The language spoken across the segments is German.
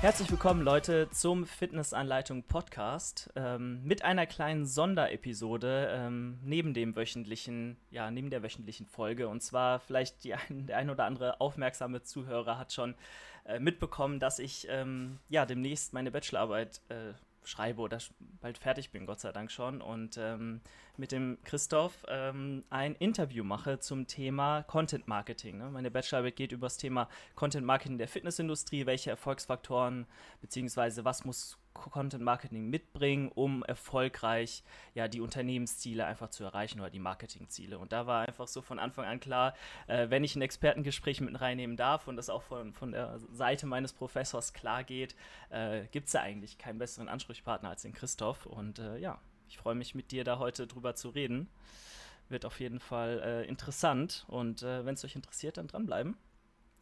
Herzlich willkommen, Leute, zum Fitnessanleitung Podcast ähm, mit einer kleinen Sonderepisode ähm, neben dem wöchentlichen, ja, neben der wöchentlichen Folge. Und zwar vielleicht ein, der ein oder andere aufmerksame Zuhörer hat schon äh, mitbekommen, dass ich ähm, ja demnächst meine Bachelorarbeit äh, schreibe oder bald fertig bin, Gott sei Dank schon, und ähm, mit dem Christoph ähm, ein Interview mache zum Thema Content Marketing. Ne? Meine Bachelorarbeit geht über das Thema Content Marketing der Fitnessindustrie, welche Erfolgsfaktoren beziehungsweise was muss Content Marketing mitbringen, um erfolgreich ja die Unternehmensziele einfach zu erreichen oder die Marketingziele. Und da war einfach so von Anfang an klar, äh, wenn ich ein Expertengespräch mit reinnehmen darf und das auch von, von der Seite meines Professors klar geht, äh, gibt es ja eigentlich keinen besseren Ansprechpartner als den Christoph. Und äh, ja, ich freue mich mit dir da heute drüber zu reden. Wird auf jeden Fall äh, interessant und äh, wenn es euch interessiert, dann dranbleiben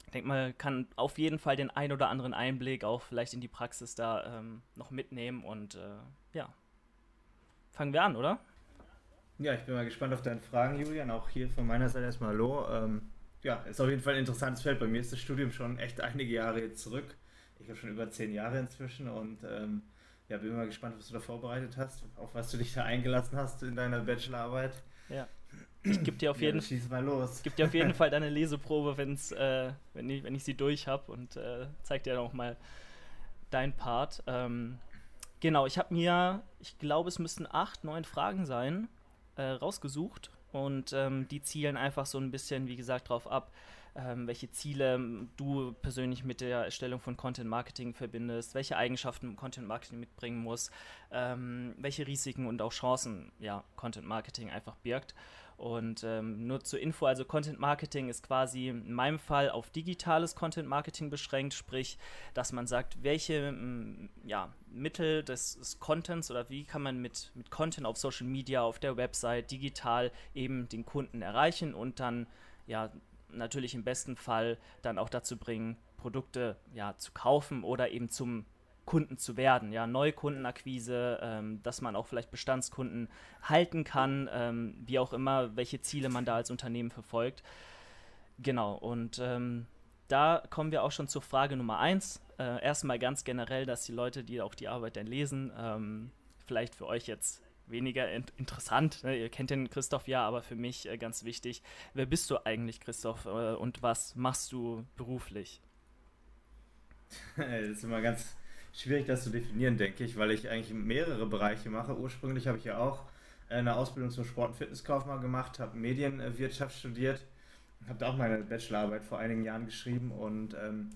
ich denke mal, kann auf jeden Fall den ein oder anderen Einblick auch vielleicht in die Praxis da ähm, noch mitnehmen und äh, ja, fangen wir an, oder? Ja, ich bin mal gespannt auf deine Fragen, Julian. Auch hier von meiner Seite erstmal Hallo. Ähm, ja, ist auf jeden Fall ein interessantes Feld. Bei mir ist das Studium schon echt einige Jahre zurück. Ich habe schon über zehn Jahre inzwischen und ähm, ja, bin mal gespannt, was du da vorbereitet hast, auf was du dich da eingelassen hast in deiner Bachelorarbeit. Ja. Ich gebe dir auf jeden, ja, los. Gib dir auf jeden Fall deine Leseprobe, wenn's, äh, wenn, ich, wenn ich sie durch habe und äh, zeig dir auch mal dein Part. Ähm, genau, ich habe mir, ich glaube, es müssten acht, neun Fragen sein, äh, rausgesucht und ähm, die zielen einfach so ein bisschen, wie gesagt, darauf ab, ähm, welche Ziele du persönlich mit der Erstellung von Content Marketing verbindest, welche Eigenschaften Content Marketing mitbringen muss, ähm, welche Risiken und auch Chancen ja, Content Marketing einfach birgt. Und ähm, nur zur Info, also Content Marketing ist quasi in meinem Fall auf digitales Content Marketing beschränkt, sprich, dass man sagt, welche ja, Mittel des, des, Contents oder wie kann man mit, mit Content auf Social Media, auf der Website, digital eben den Kunden erreichen und dann ja natürlich im besten Fall dann auch dazu bringen, Produkte ja zu kaufen oder eben zum Kunden zu werden, ja, Neukundenakquise, ähm, dass man auch vielleicht Bestandskunden halten kann, ähm, wie auch immer, welche Ziele man da als Unternehmen verfolgt. Genau, und ähm, da kommen wir auch schon zur Frage Nummer eins. Äh, erstmal ganz generell, dass die Leute, die auch die Arbeit dann lesen, ähm, vielleicht für euch jetzt weniger in interessant. Ne? Ihr kennt den Christoph ja, aber für mich äh, ganz wichtig. Wer bist du eigentlich, Christoph, äh, und was machst du beruflich? das ist immer ganz schwierig, das zu definieren, denke ich, weil ich eigentlich mehrere Bereiche mache. Ursprünglich habe ich ja auch eine Ausbildung zum Sport- und Fitnesskaufmann gemacht, habe Medienwirtschaft studiert, habe da auch meine Bachelorarbeit vor einigen Jahren geschrieben und ähm,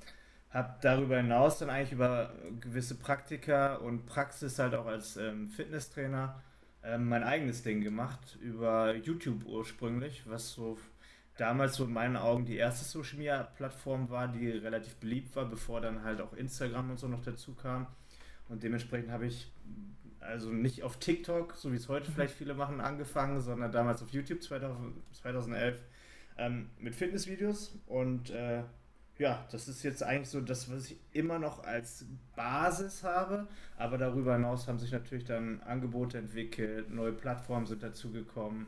habe darüber hinaus dann eigentlich über gewisse Praktika und Praxis halt auch als ähm, Fitnesstrainer ähm, mein eigenes Ding gemacht, über YouTube ursprünglich, was so damals so in meinen Augen die erste Social Media Plattform war, die relativ beliebt war, bevor dann halt auch Instagram und so noch dazu kam. Und dementsprechend habe ich also nicht auf TikTok, so wie es heute mhm. vielleicht viele machen, angefangen, sondern damals auf YouTube 2000, 2011 ähm, mit Fitnessvideos und äh, ja, das ist jetzt eigentlich so das, was ich immer noch als Basis habe. Aber darüber hinaus haben sich natürlich dann Angebote entwickelt, neue Plattformen sind dazugekommen.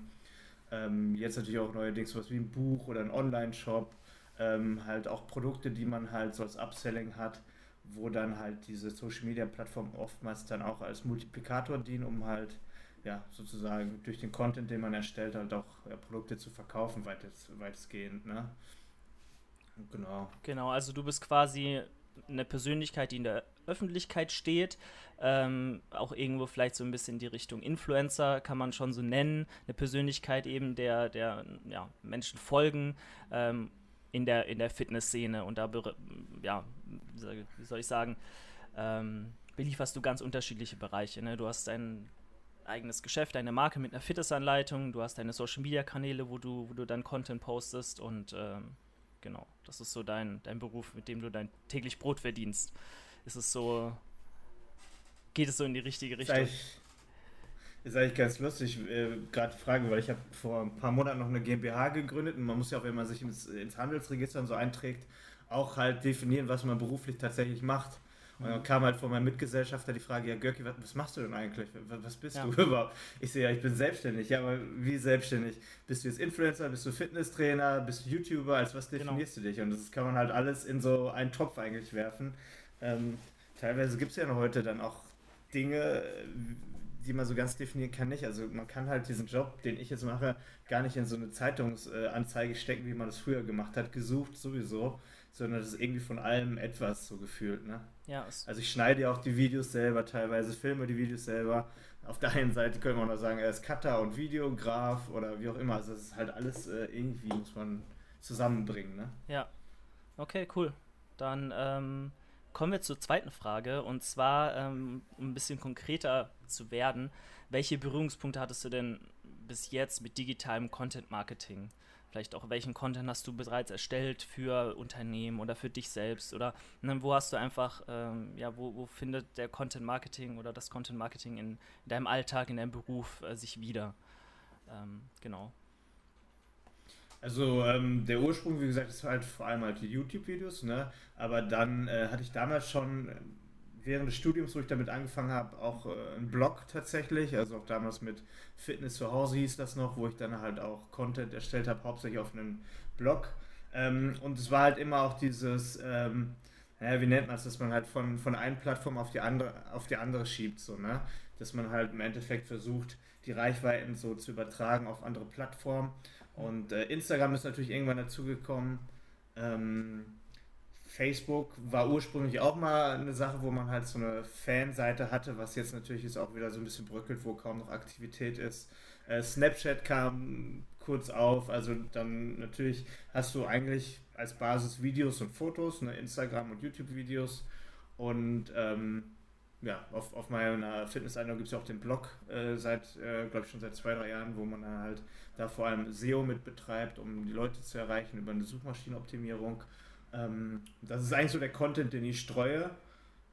Ähm, jetzt natürlich auch neuerdings sowas wie ein Buch oder ein Online-Shop. Ähm, halt auch Produkte, die man halt so als Upselling hat, wo dann halt diese Social-Media-Plattformen oftmals dann auch als Multiplikator dienen, um halt ja, sozusagen durch den Content, den man erstellt, halt auch ja, Produkte zu verkaufen, weitestgehend. Ne? Genau. Genau, also du bist quasi eine Persönlichkeit, die in der Öffentlichkeit steht, ähm, auch irgendwo vielleicht so ein bisschen die Richtung Influencer, kann man schon so nennen, eine Persönlichkeit eben, der, der ja, Menschen folgen ähm, in der, in der Fitnessszene und da, ja, wie soll ich sagen, ähm, belieferst du ganz unterschiedliche Bereiche. Ne? Du hast dein eigenes Geschäft, deine Marke mit einer Fitnessanleitung, du hast deine Social-Media-Kanäle, wo du, wo du dann Content postest und ähm, genau. Das ist so dein, dein Beruf, mit dem du dein täglich Brot verdienst. Ist es so, geht es so in die richtige Richtung? Ist eigentlich, ist eigentlich ganz lustig, äh, gerade fragen, weil ich habe vor ein paar Monaten noch eine GmbH gegründet und man muss ja auch, wenn man sich ins, ins Handelsregister und so einträgt, auch halt definieren, was man beruflich tatsächlich macht. Und dann kam halt von meinem Mitgesellschafter die Frage, ja Görki, was, was machst du denn eigentlich? Was bist ja. du überhaupt? Ich sehe, ja, ich bin selbstständig. Ja, aber wie selbstständig? Bist du jetzt Influencer, bist du Fitnesstrainer, bist du YouTuber? Als was genau. definierst genau. du dich? Und das kann man halt alles in so einen Topf eigentlich werfen. Ähm, teilweise gibt es ja noch heute dann auch Dinge, die man so ganz definieren kann nicht. Also man kann halt diesen Job, den ich jetzt mache, gar nicht in so eine Zeitungsanzeige stecken, wie man das früher gemacht hat, gesucht sowieso, sondern das ist irgendwie von allem etwas so gefühlt. Ne? Ja, also ich schneide ja auch die Videos selber teilweise, filme die Videos selber. Auf der einen Seite könnte man auch sagen, er ist Cutter und Videograf oder wie auch immer. Also das ist halt alles äh, irgendwie, muss man zusammenbringen. Ne? Ja, okay, cool. Dann ähm, kommen wir zur zweiten Frage und zwar, ähm, um ein bisschen konkreter zu werden, welche Berührungspunkte hattest du denn bis jetzt mit digitalem Content Marketing? Vielleicht auch, welchen Content hast du bereits erstellt für Unternehmen oder für dich selbst? Oder ne, wo hast du einfach, ähm, ja, wo, wo, findet der Content Marketing oder das Content Marketing in, in deinem Alltag, in deinem Beruf äh, sich wieder? Ähm, genau. Also ähm, der Ursprung, wie gesagt, ist halt vor allem halt die YouTube-Videos, ne? Aber dann äh, hatte ich damals schon äh, während des Studiums, wo ich damit angefangen habe, auch äh, einen Blog tatsächlich, also auch damals mit Fitness zu Hause hieß das noch, wo ich dann halt auch Content erstellt habe, hauptsächlich auf einem Blog. Ähm, und es war halt immer auch dieses, ähm, naja, wie nennt man es, dass man halt von, von einer Plattform auf die andere, auf die andere schiebt, so, ne? Dass man halt im Endeffekt versucht, die Reichweiten so zu übertragen auf andere Plattformen. Und äh, Instagram ist natürlich irgendwann dazugekommen. Ähm, Facebook war ursprünglich auch mal eine Sache, wo man halt so eine Fanseite hatte, was jetzt natürlich ist auch wieder so ein bisschen bröckelt, wo kaum noch Aktivität ist. Äh, Snapchat kam kurz auf, also dann natürlich hast du eigentlich als Basis Videos und Fotos, ne, Instagram und YouTube-Videos und ähm, ja, auf, auf meiner Fitnesseinladung gibt es ja auch den Blog äh, seit, äh, glaube ich, schon seit zwei, drei Jahren, wo man dann halt da vor allem SEO mit betreibt, um die Leute zu erreichen über eine Suchmaschinenoptimierung. Ähm, das ist eigentlich so der Content, den ich streue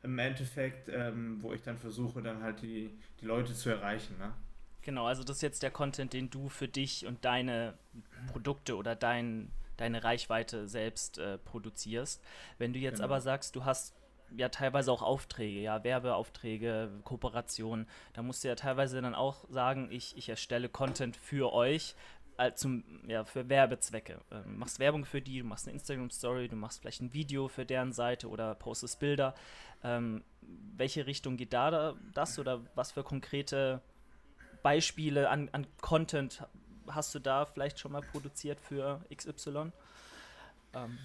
im Endeffekt, ähm, wo ich dann versuche, dann halt die, die Leute zu erreichen. Ne? Genau, also das ist jetzt der Content, den du für dich und deine Produkte oder dein, deine Reichweite selbst äh, produzierst. Wenn du jetzt genau. aber sagst, du hast ja teilweise auch Aufträge, ja, Werbeaufträge, Kooperationen. Da musst du ja teilweise dann auch sagen, ich, ich erstelle Content für euch, äh, zum, ja, für Werbezwecke. Ähm, machst Werbung für die, du machst eine Instagram-Story, du machst vielleicht ein Video für deren Seite oder postest Bilder. Ähm, welche Richtung geht da das oder was für konkrete Beispiele an, an Content hast du da vielleicht schon mal produziert für XY? Ähm,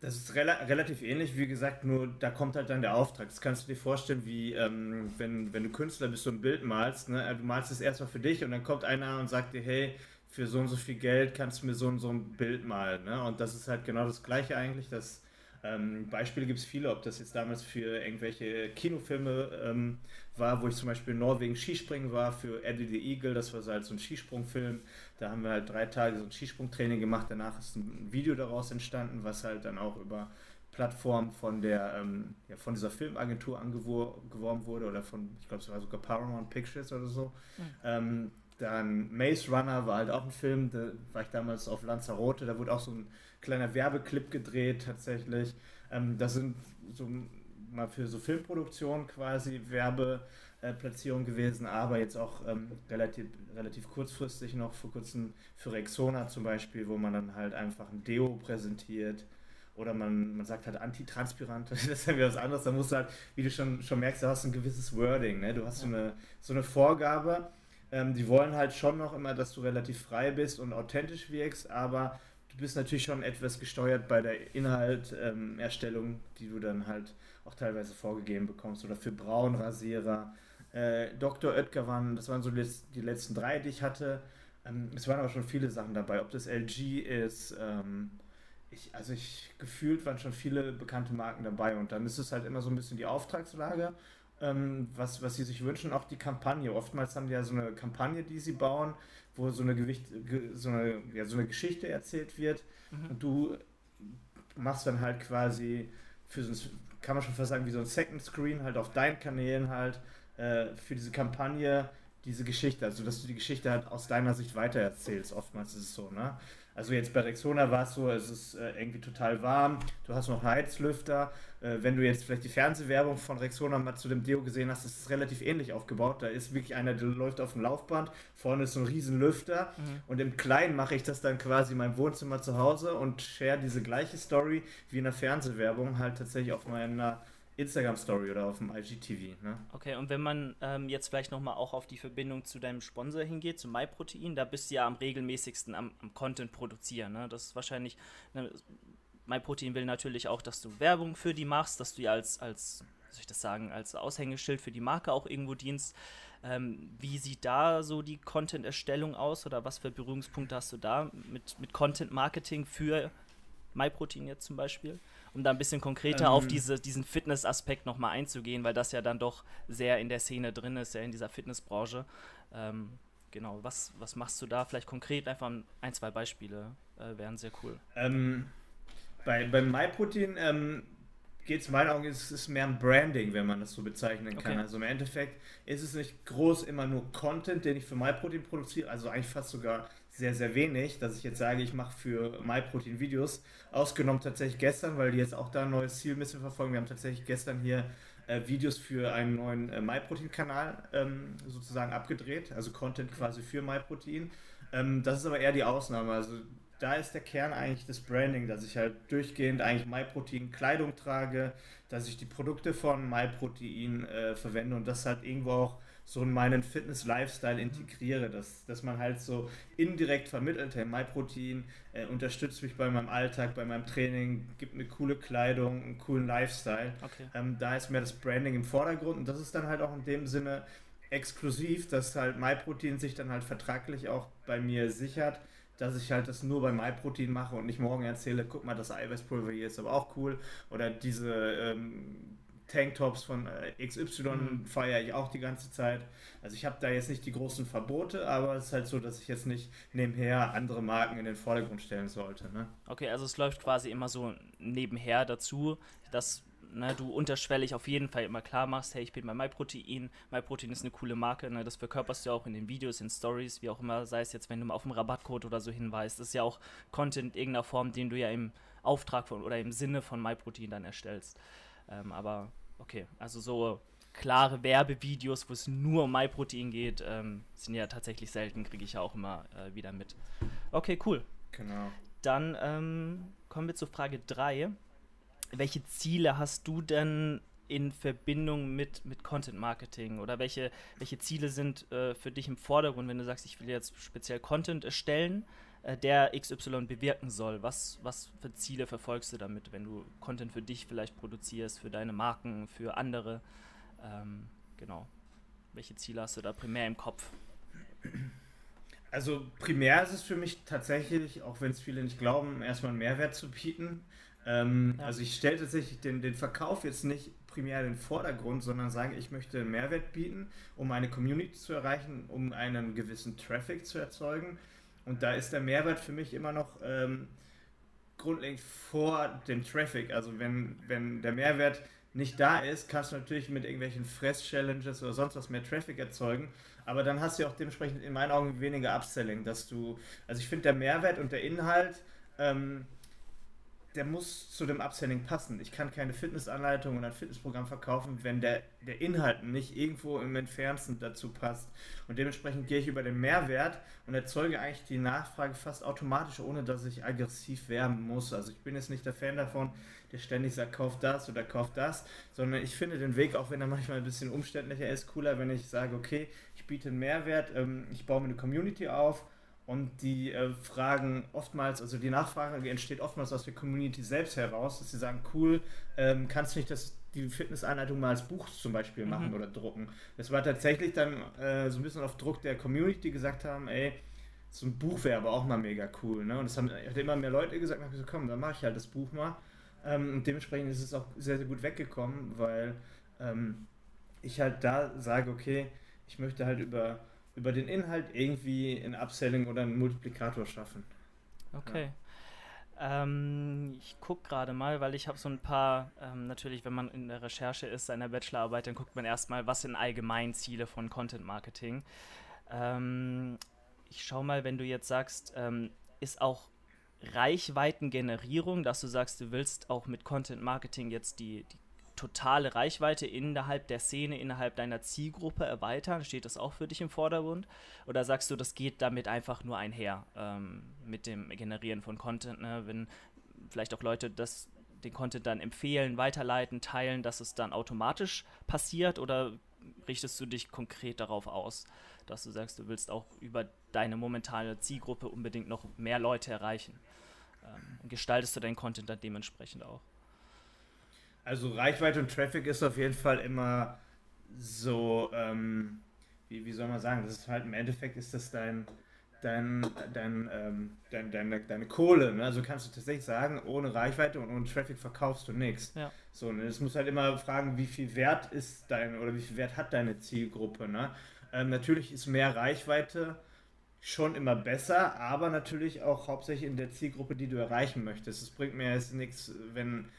das ist rela relativ ähnlich, wie gesagt, nur da kommt halt dann der Auftrag. Das kannst du dir vorstellen, wie ähm, wenn, wenn du Künstler bist und ein Bild malst. Ne? Du malst es erstmal für dich und dann kommt einer und sagt dir, hey, für so und so viel Geld kannst du mir so und so ein Bild malen. Ne? Und das ist halt genau das Gleiche eigentlich. Das, ähm, Beispiele gibt es viele, ob das jetzt damals für irgendwelche Kinofilme ähm, war, wo ich zum Beispiel in Norwegen Skispringen war, für Eddie the Eagle, das war so halt so ein Skisprungfilm. Da haben wir halt drei Tage so ein Skisprungtraining gemacht. Danach ist ein Video daraus entstanden, was halt dann auch über Plattform von der ähm, ja, von dieser Filmagentur angeworben wurde oder von, ich glaube, es war sogar Paramount Pictures oder so. Mhm. Ähm, dann Maze Runner war halt auch ein Film, da war ich damals auf Lanzarote, da wurde auch so ein kleiner Werbeclip gedreht tatsächlich. Ähm, das sind so mal für so Filmproduktion quasi Werbeplatzierung gewesen, aber jetzt auch ähm, relativ, relativ kurzfristig noch. Vor kurzem für Rexona zum Beispiel, wo man dann halt einfach ein Deo präsentiert oder man, man sagt halt antitranspirant, das ist ja wieder was anderes, da musst du halt, wie du schon, schon merkst, du hast ein gewisses Wording, ne? du hast so eine, so eine Vorgabe, ähm, die wollen halt schon noch immer, dass du relativ frei bist und authentisch wirkst, aber du bist natürlich schon etwas gesteuert bei der Inhalterstellung, ähm, die du dann halt auch teilweise vorgegeben bekommst. Oder für Braunrasierer. Äh, Dr. Oetker waren, das waren so die letzten drei, die ich hatte. Ähm, es waren aber schon viele Sachen dabei, ob das LG ist. Ähm, ich, also ich gefühlt waren schon viele bekannte Marken dabei und dann ist es halt immer so ein bisschen die Auftragslage, ähm, was, was sie sich wünschen, auch die Kampagne. Oftmals haben die ja so eine Kampagne, die sie bauen, wo so eine, Gewicht, so eine, ja, so eine Geschichte erzählt wird mhm. und du machst dann halt quasi für so ein, kann man schon fast sagen, wie so ein Second Screen halt auf deinen Kanälen halt äh, für diese Kampagne diese Geschichte, also dass du die Geschichte halt aus deiner Sicht weitererzählst. Oftmals ist es so, ne? Also jetzt bei Rexona war es so, es ist äh, irgendwie total warm, du hast noch Heizlüfter. Äh, wenn du jetzt vielleicht die Fernsehwerbung von Rexona mal zu dem Deo gesehen hast, ist es relativ ähnlich aufgebaut. Da ist wirklich einer, der läuft auf dem Laufband, vorne ist so ein riesen Lüfter mhm. und im Kleinen mache ich das dann quasi in meinem Wohnzimmer zu Hause und share diese gleiche Story wie in der Fernsehwerbung halt tatsächlich auf meiner Instagram-Story oder auf dem IGTV. Ne? Okay, und wenn man ähm, jetzt vielleicht nochmal auch auf die Verbindung zu deinem Sponsor hingeht, zu MyProtein, da bist du ja am regelmäßigsten am, am Content produzieren. Ne? Das ist wahrscheinlich, ne, MyProtein will natürlich auch, dass du Werbung für die machst, dass du ja als, als soll ich das sagen, als Aushängeschild für die Marke auch irgendwo dienst. Ähm, wie sieht da so die Content-Erstellung aus oder was für Berührungspunkte hast du da mit, mit Content-Marketing für MyProtein jetzt zum Beispiel? um da ein bisschen konkreter ähm, auf diese, diesen Fitness-Aspekt nochmal einzugehen, weil das ja dann doch sehr in der Szene drin ist, ja in dieser Fitnessbranche. Ähm, genau, was, was machst du da? Vielleicht konkret einfach ein, zwei Beispiele äh, wären sehr cool. Ähm, bei, beim MyProtein ähm, geht es in meinen Augen, es ist mehr ein Branding, wenn man das so bezeichnen kann. Okay. Also im Endeffekt ist es nicht groß immer nur Content, den ich für MyProtein produziere, also eigentlich fast sogar sehr, sehr wenig, dass ich jetzt sage, ich mache für MyProtein Videos. Ausgenommen tatsächlich gestern, weil die jetzt auch da ein neues Ziel ein bisschen verfolgen. Wir haben tatsächlich gestern hier äh, Videos für einen neuen äh, MyProtein-Kanal ähm, sozusagen abgedreht, also Content quasi für MyProtein. Ähm, das ist aber eher die Ausnahme. Also da ist der Kern eigentlich das Branding, dass ich halt durchgehend eigentlich MyProtein Kleidung trage, dass ich die Produkte von MyProtein äh, verwende und das halt irgendwo auch so in meinen Fitness-Lifestyle integriere, dass, dass man halt so indirekt vermittelt, hey, MyProtein äh, unterstützt mich bei meinem Alltag, bei meinem Training, gibt mir coole Kleidung, einen coolen Lifestyle. Okay. Ähm, da ist mehr das Branding im Vordergrund und das ist dann halt auch in dem Sinne exklusiv, dass halt MyProtein sich dann halt vertraglich auch bei mir sichert, dass ich halt das nur bei MyProtein mache und nicht morgen erzähle, guck mal, das Eiweißpulver hier ist aber auch cool oder diese ähm, Tanktops von äh, XY mhm. feiere ich auch die ganze Zeit. Also ich habe da jetzt nicht die großen Verbote, aber es ist halt so, dass ich jetzt nicht nebenher andere Marken in den Vordergrund stellen sollte. Ne? Okay, also es läuft quasi immer so nebenher dazu, dass ne, du unterschwellig auf jeden Fall immer klar machst, hey, ich bin bei MyProtein, MyProtein ist eine coole Marke, ne, das verkörperst du ja auch in den Videos, in Stories, wie auch immer, sei es jetzt, wenn du mal auf einen Rabattcode oder so hinweist, das ist ja auch Content in irgendeiner Form, den du ja im Auftrag von oder im Sinne von MyProtein dann erstellst. Ähm, aber okay, also so klare Werbevideos, wo es nur um MyProtein geht, ähm, sind ja tatsächlich selten, kriege ich ja auch immer äh, wieder mit. Okay, cool. Genau. Dann ähm, kommen wir zur Frage 3. Welche Ziele hast du denn in Verbindung mit, mit Content Marketing oder welche, welche Ziele sind äh, für dich im Vordergrund, wenn du sagst, ich will jetzt speziell Content erstellen? Äh, der XY bewirken soll. Was, was für Ziele verfolgst du damit, wenn du Content für dich vielleicht produzierst, für deine Marken, für andere? Ähm, genau. Welche Ziele hast du da primär im Kopf? Also primär ist es für mich tatsächlich, auch wenn es viele nicht glauben, erstmal einen Mehrwert zu bieten. Ähm, ja. Also ich stelle tatsächlich den, den Verkauf jetzt nicht primär in den Vordergrund, sondern sage, ich möchte einen Mehrwert bieten, um eine Community zu erreichen, um einen gewissen Traffic zu erzeugen und da ist der Mehrwert für mich immer noch ähm, grundlegend vor dem Traffic. Also wenn, wenn der Mehrwert nicht da ist, kannst du natürlich mit irgendwelchen Fress-Challenges oder sonst was mehr Traffic erzeugen. Aber dann hast du ja auch dementsprechend in meinen Augen weniger Upselling, dass du, also ich finde der Mehrwert und der Inhalt ähm, der muss zu dem Upselling passen. Ich kann keine Fitnessanleitung oder ein Fitnessprogramm verkaufen, wenn der, der Inhalt nicht irgendwo im Entfernten dazu passt. Und dementsprechend gehe ich über den Mehrwert und erzeuge eigentlich die Nachfrage fast automatisch, ohne dass ich aggressiv werben muss. Also ich bin jetzt nicht der Fan davon, der ständig sagt, kauf das oder kauf das, sondern ich finde den Weg, auch wenn er manchmal ein bisschen umständlicher ist, cooler, wenn ich sage, okay, ich biete einen Mehrwert, ähm, ich baue mir eine Community auf und die äh, fragen oftmals, also die Nachfrage entsteht oftmals aus der Community selbst heraus, dass sie sagen, cool, ähm, kannst du nicht das, die Fitnessanleitung mal als Buch zum Beispiel mhm. machen mhm. oder drucken. Das war tatsächlich dann äh, so ein bisschen auf Druck der Community, die gesagt haben, ey, so ein Buch wäre aber auch mal mega cool. Ne? Und das haben hat immer mehr Leute gesagt, ich gesagt, komm, dann mache ich halt das Buch mal. Ähm, und dementsprechend ist es auch sehr, sehr gut weggekommen, weil ähm, ich halt da sage, okay, ich möchte halt über über den Inhalt irgendwie ein Upselling oder einen Multiplikator schaffen. Okay. Ähm, ich gucke gerade mal, weil ich habe so ein paar, ähm, natürlich, wenn man in der Recherche ist, seiner Bachelorarbeit, dann guckt man erstmal, was sind allgemein Ziele von Content Marketing. Ähm, ich schaue mal, wenn du jetzt sagst, ähm, ist auch Reichweitengenerierung, dass du sagst, du willst auch mit Content Marketing jetzt die, die totale Reichweite innerhalb der Szene, innerhalb deiner Zielgruppe erweitern? Steht das auch für dich im Vordergrund? Oder sagst du, das geht damit einfach nur einher ähm, mit dem Generieren von Content? Ne? Wenn vielleicht auch Leute das, den Content dann empfehlen, weiterleiten, teilen, dass es dann automatisch passiert? Oder richtest du dich konkret darauf aus, dass du sagst, du willst auch über deine momentane Zielgruppe unbedingt noch mehr Leute erreichen? Ähm, gestaltest du deinen Content dann dementsprechend auch? Also Reichweite und Traffic ist auf jeden Fall immer so, ähm, wie, wie soll man sagen, das ist halt im Endeffekt ist das dein, dein, dein, ähm, dein, deine, deine Kohle. Ne? Also kannst du tatsächlich sagen, ohne Reichweite und ohne Traffic verkaufst du nichts. Ja. So, ne? Das muss halt immer fragen, wie viel Wert ist dein oder wie viel Wert hat deine Zielgruppe. Ne? Ähm, natürlich ist mehr Reichweite schon immer besser, aber natürlich auch hauptsächlich in der Zielgruppe, die du erreichen möchtest. Es bringt mir jetzt nichts, wenn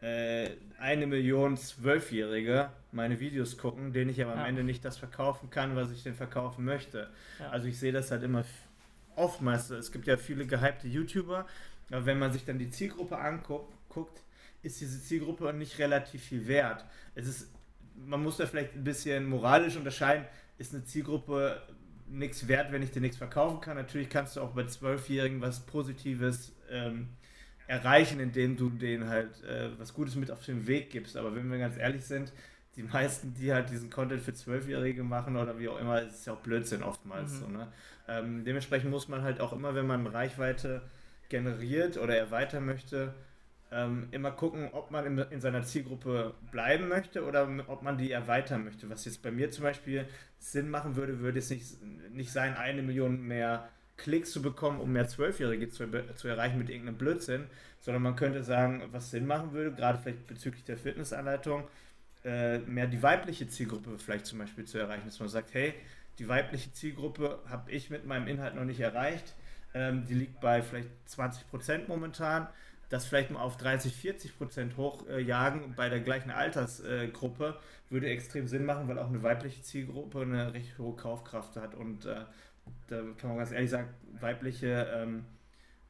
äh, eine Million Zwölfjährige meine Videos gucken, denen ich aber am Ende nicht das verkaufen kann, was ich denn verkaufen möchte. Ja. Also ich sehe das halt immer oftmals. Es gibt ja viele gehypte YouTuber, aber wenn man sich dann die Zielgruppe anguckt, ist diese Zielgruppe nicht relativ viel wert. Es ist, man muss da vielleicht ein bisschen moralisch unterscheiden. Ist eine Zielgruppe nichts wert, wenn ich dir nichts verkaufen kann? Natürlich kannst du auch bei Zwölfjährigen was Positives ähm, erreichen, indem du denen halt äh, was Gutes mit auf den Weg gibst. Aber wenn wir ganz ehrlich sind, die meisten, die halt diesen Content für Zwölfjährige machen oder wie auch immer, ist ja auch Blödsinn oftmals. Mhm. So, ne? ähm, dementsprechend muss man halt auch immer, wenn man Reichweite generiert oder erweitern möchte, ähm, immer gucken, ob man in, in, seiner Zielgruppe bleiben möchte oder ob man die erweitern möchte. Was jetzt bei mir zum Beispiel Sinn machen würde, würde es nicht, nicht sein, eine Million mehr Klicks zu bekommen, um mehr Zwölfjährige zu, zu erreichen mit irgendeinem Blödsinn, sondern man könnte sagen, was Sinn machen würde, gerade vielleicht bezüglich der Fitnessanleitung, äh, mehr die weibliche Zielgruppe vielleicht zum Beispiel zu erreichen, dass man sagt, hey, die weibliche Zielgruppe habe ich mit meinem Inhalt noch nicht erreicht, ähm, die liegt bei vielleicht 20% momentan, das vielleicht mal auf 30, 40 Prozent hochjagen äh, bei der gleichen Altersgruppe äh, würde extrem Sinn machen, weil auch eine weibliche Zielgruppe eine recht hohe Kaufkraft hat und äh, da kann man ganz ehrlich sagen, weibliche, ähm,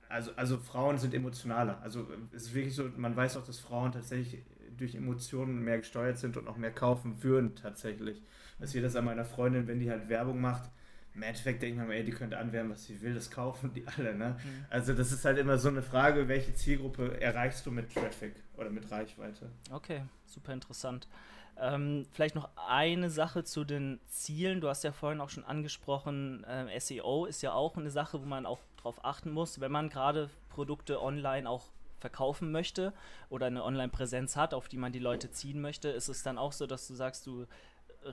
also, also Frauen sind emotionaler. Also es ist wirklich so, man weiß auch, dass Frauen tatsächlich durch Emotionen mehr gesteuert sind und auch mehr kaufen würden tatsächlich. Ich sehe das an meiner Freundin, wenn die halt Werbung macht, im Endeffekt denke ich mir, ey, die könnte anwerben, was sie will, das kaufen die alle, ne? Mhm. Also das ist halt immer so eine Frage, welche Zielgruppe erreichst du mit Traffic oder mit Reichweite? Okay, super interessant. Ähm, vielleicht noch eine Sache zu den Zielen. Du hast ja vorhin auch schon angesprochen, äh, SEO ist ja auch eine Sache, wo man auch drauf achten muss, wenn man gerade Produkte online auch verkaufen möchte oder eine Online-Präsenz hat, auf die man die Leute ziehen möchte, ist es dann auch so, dass du sagst, du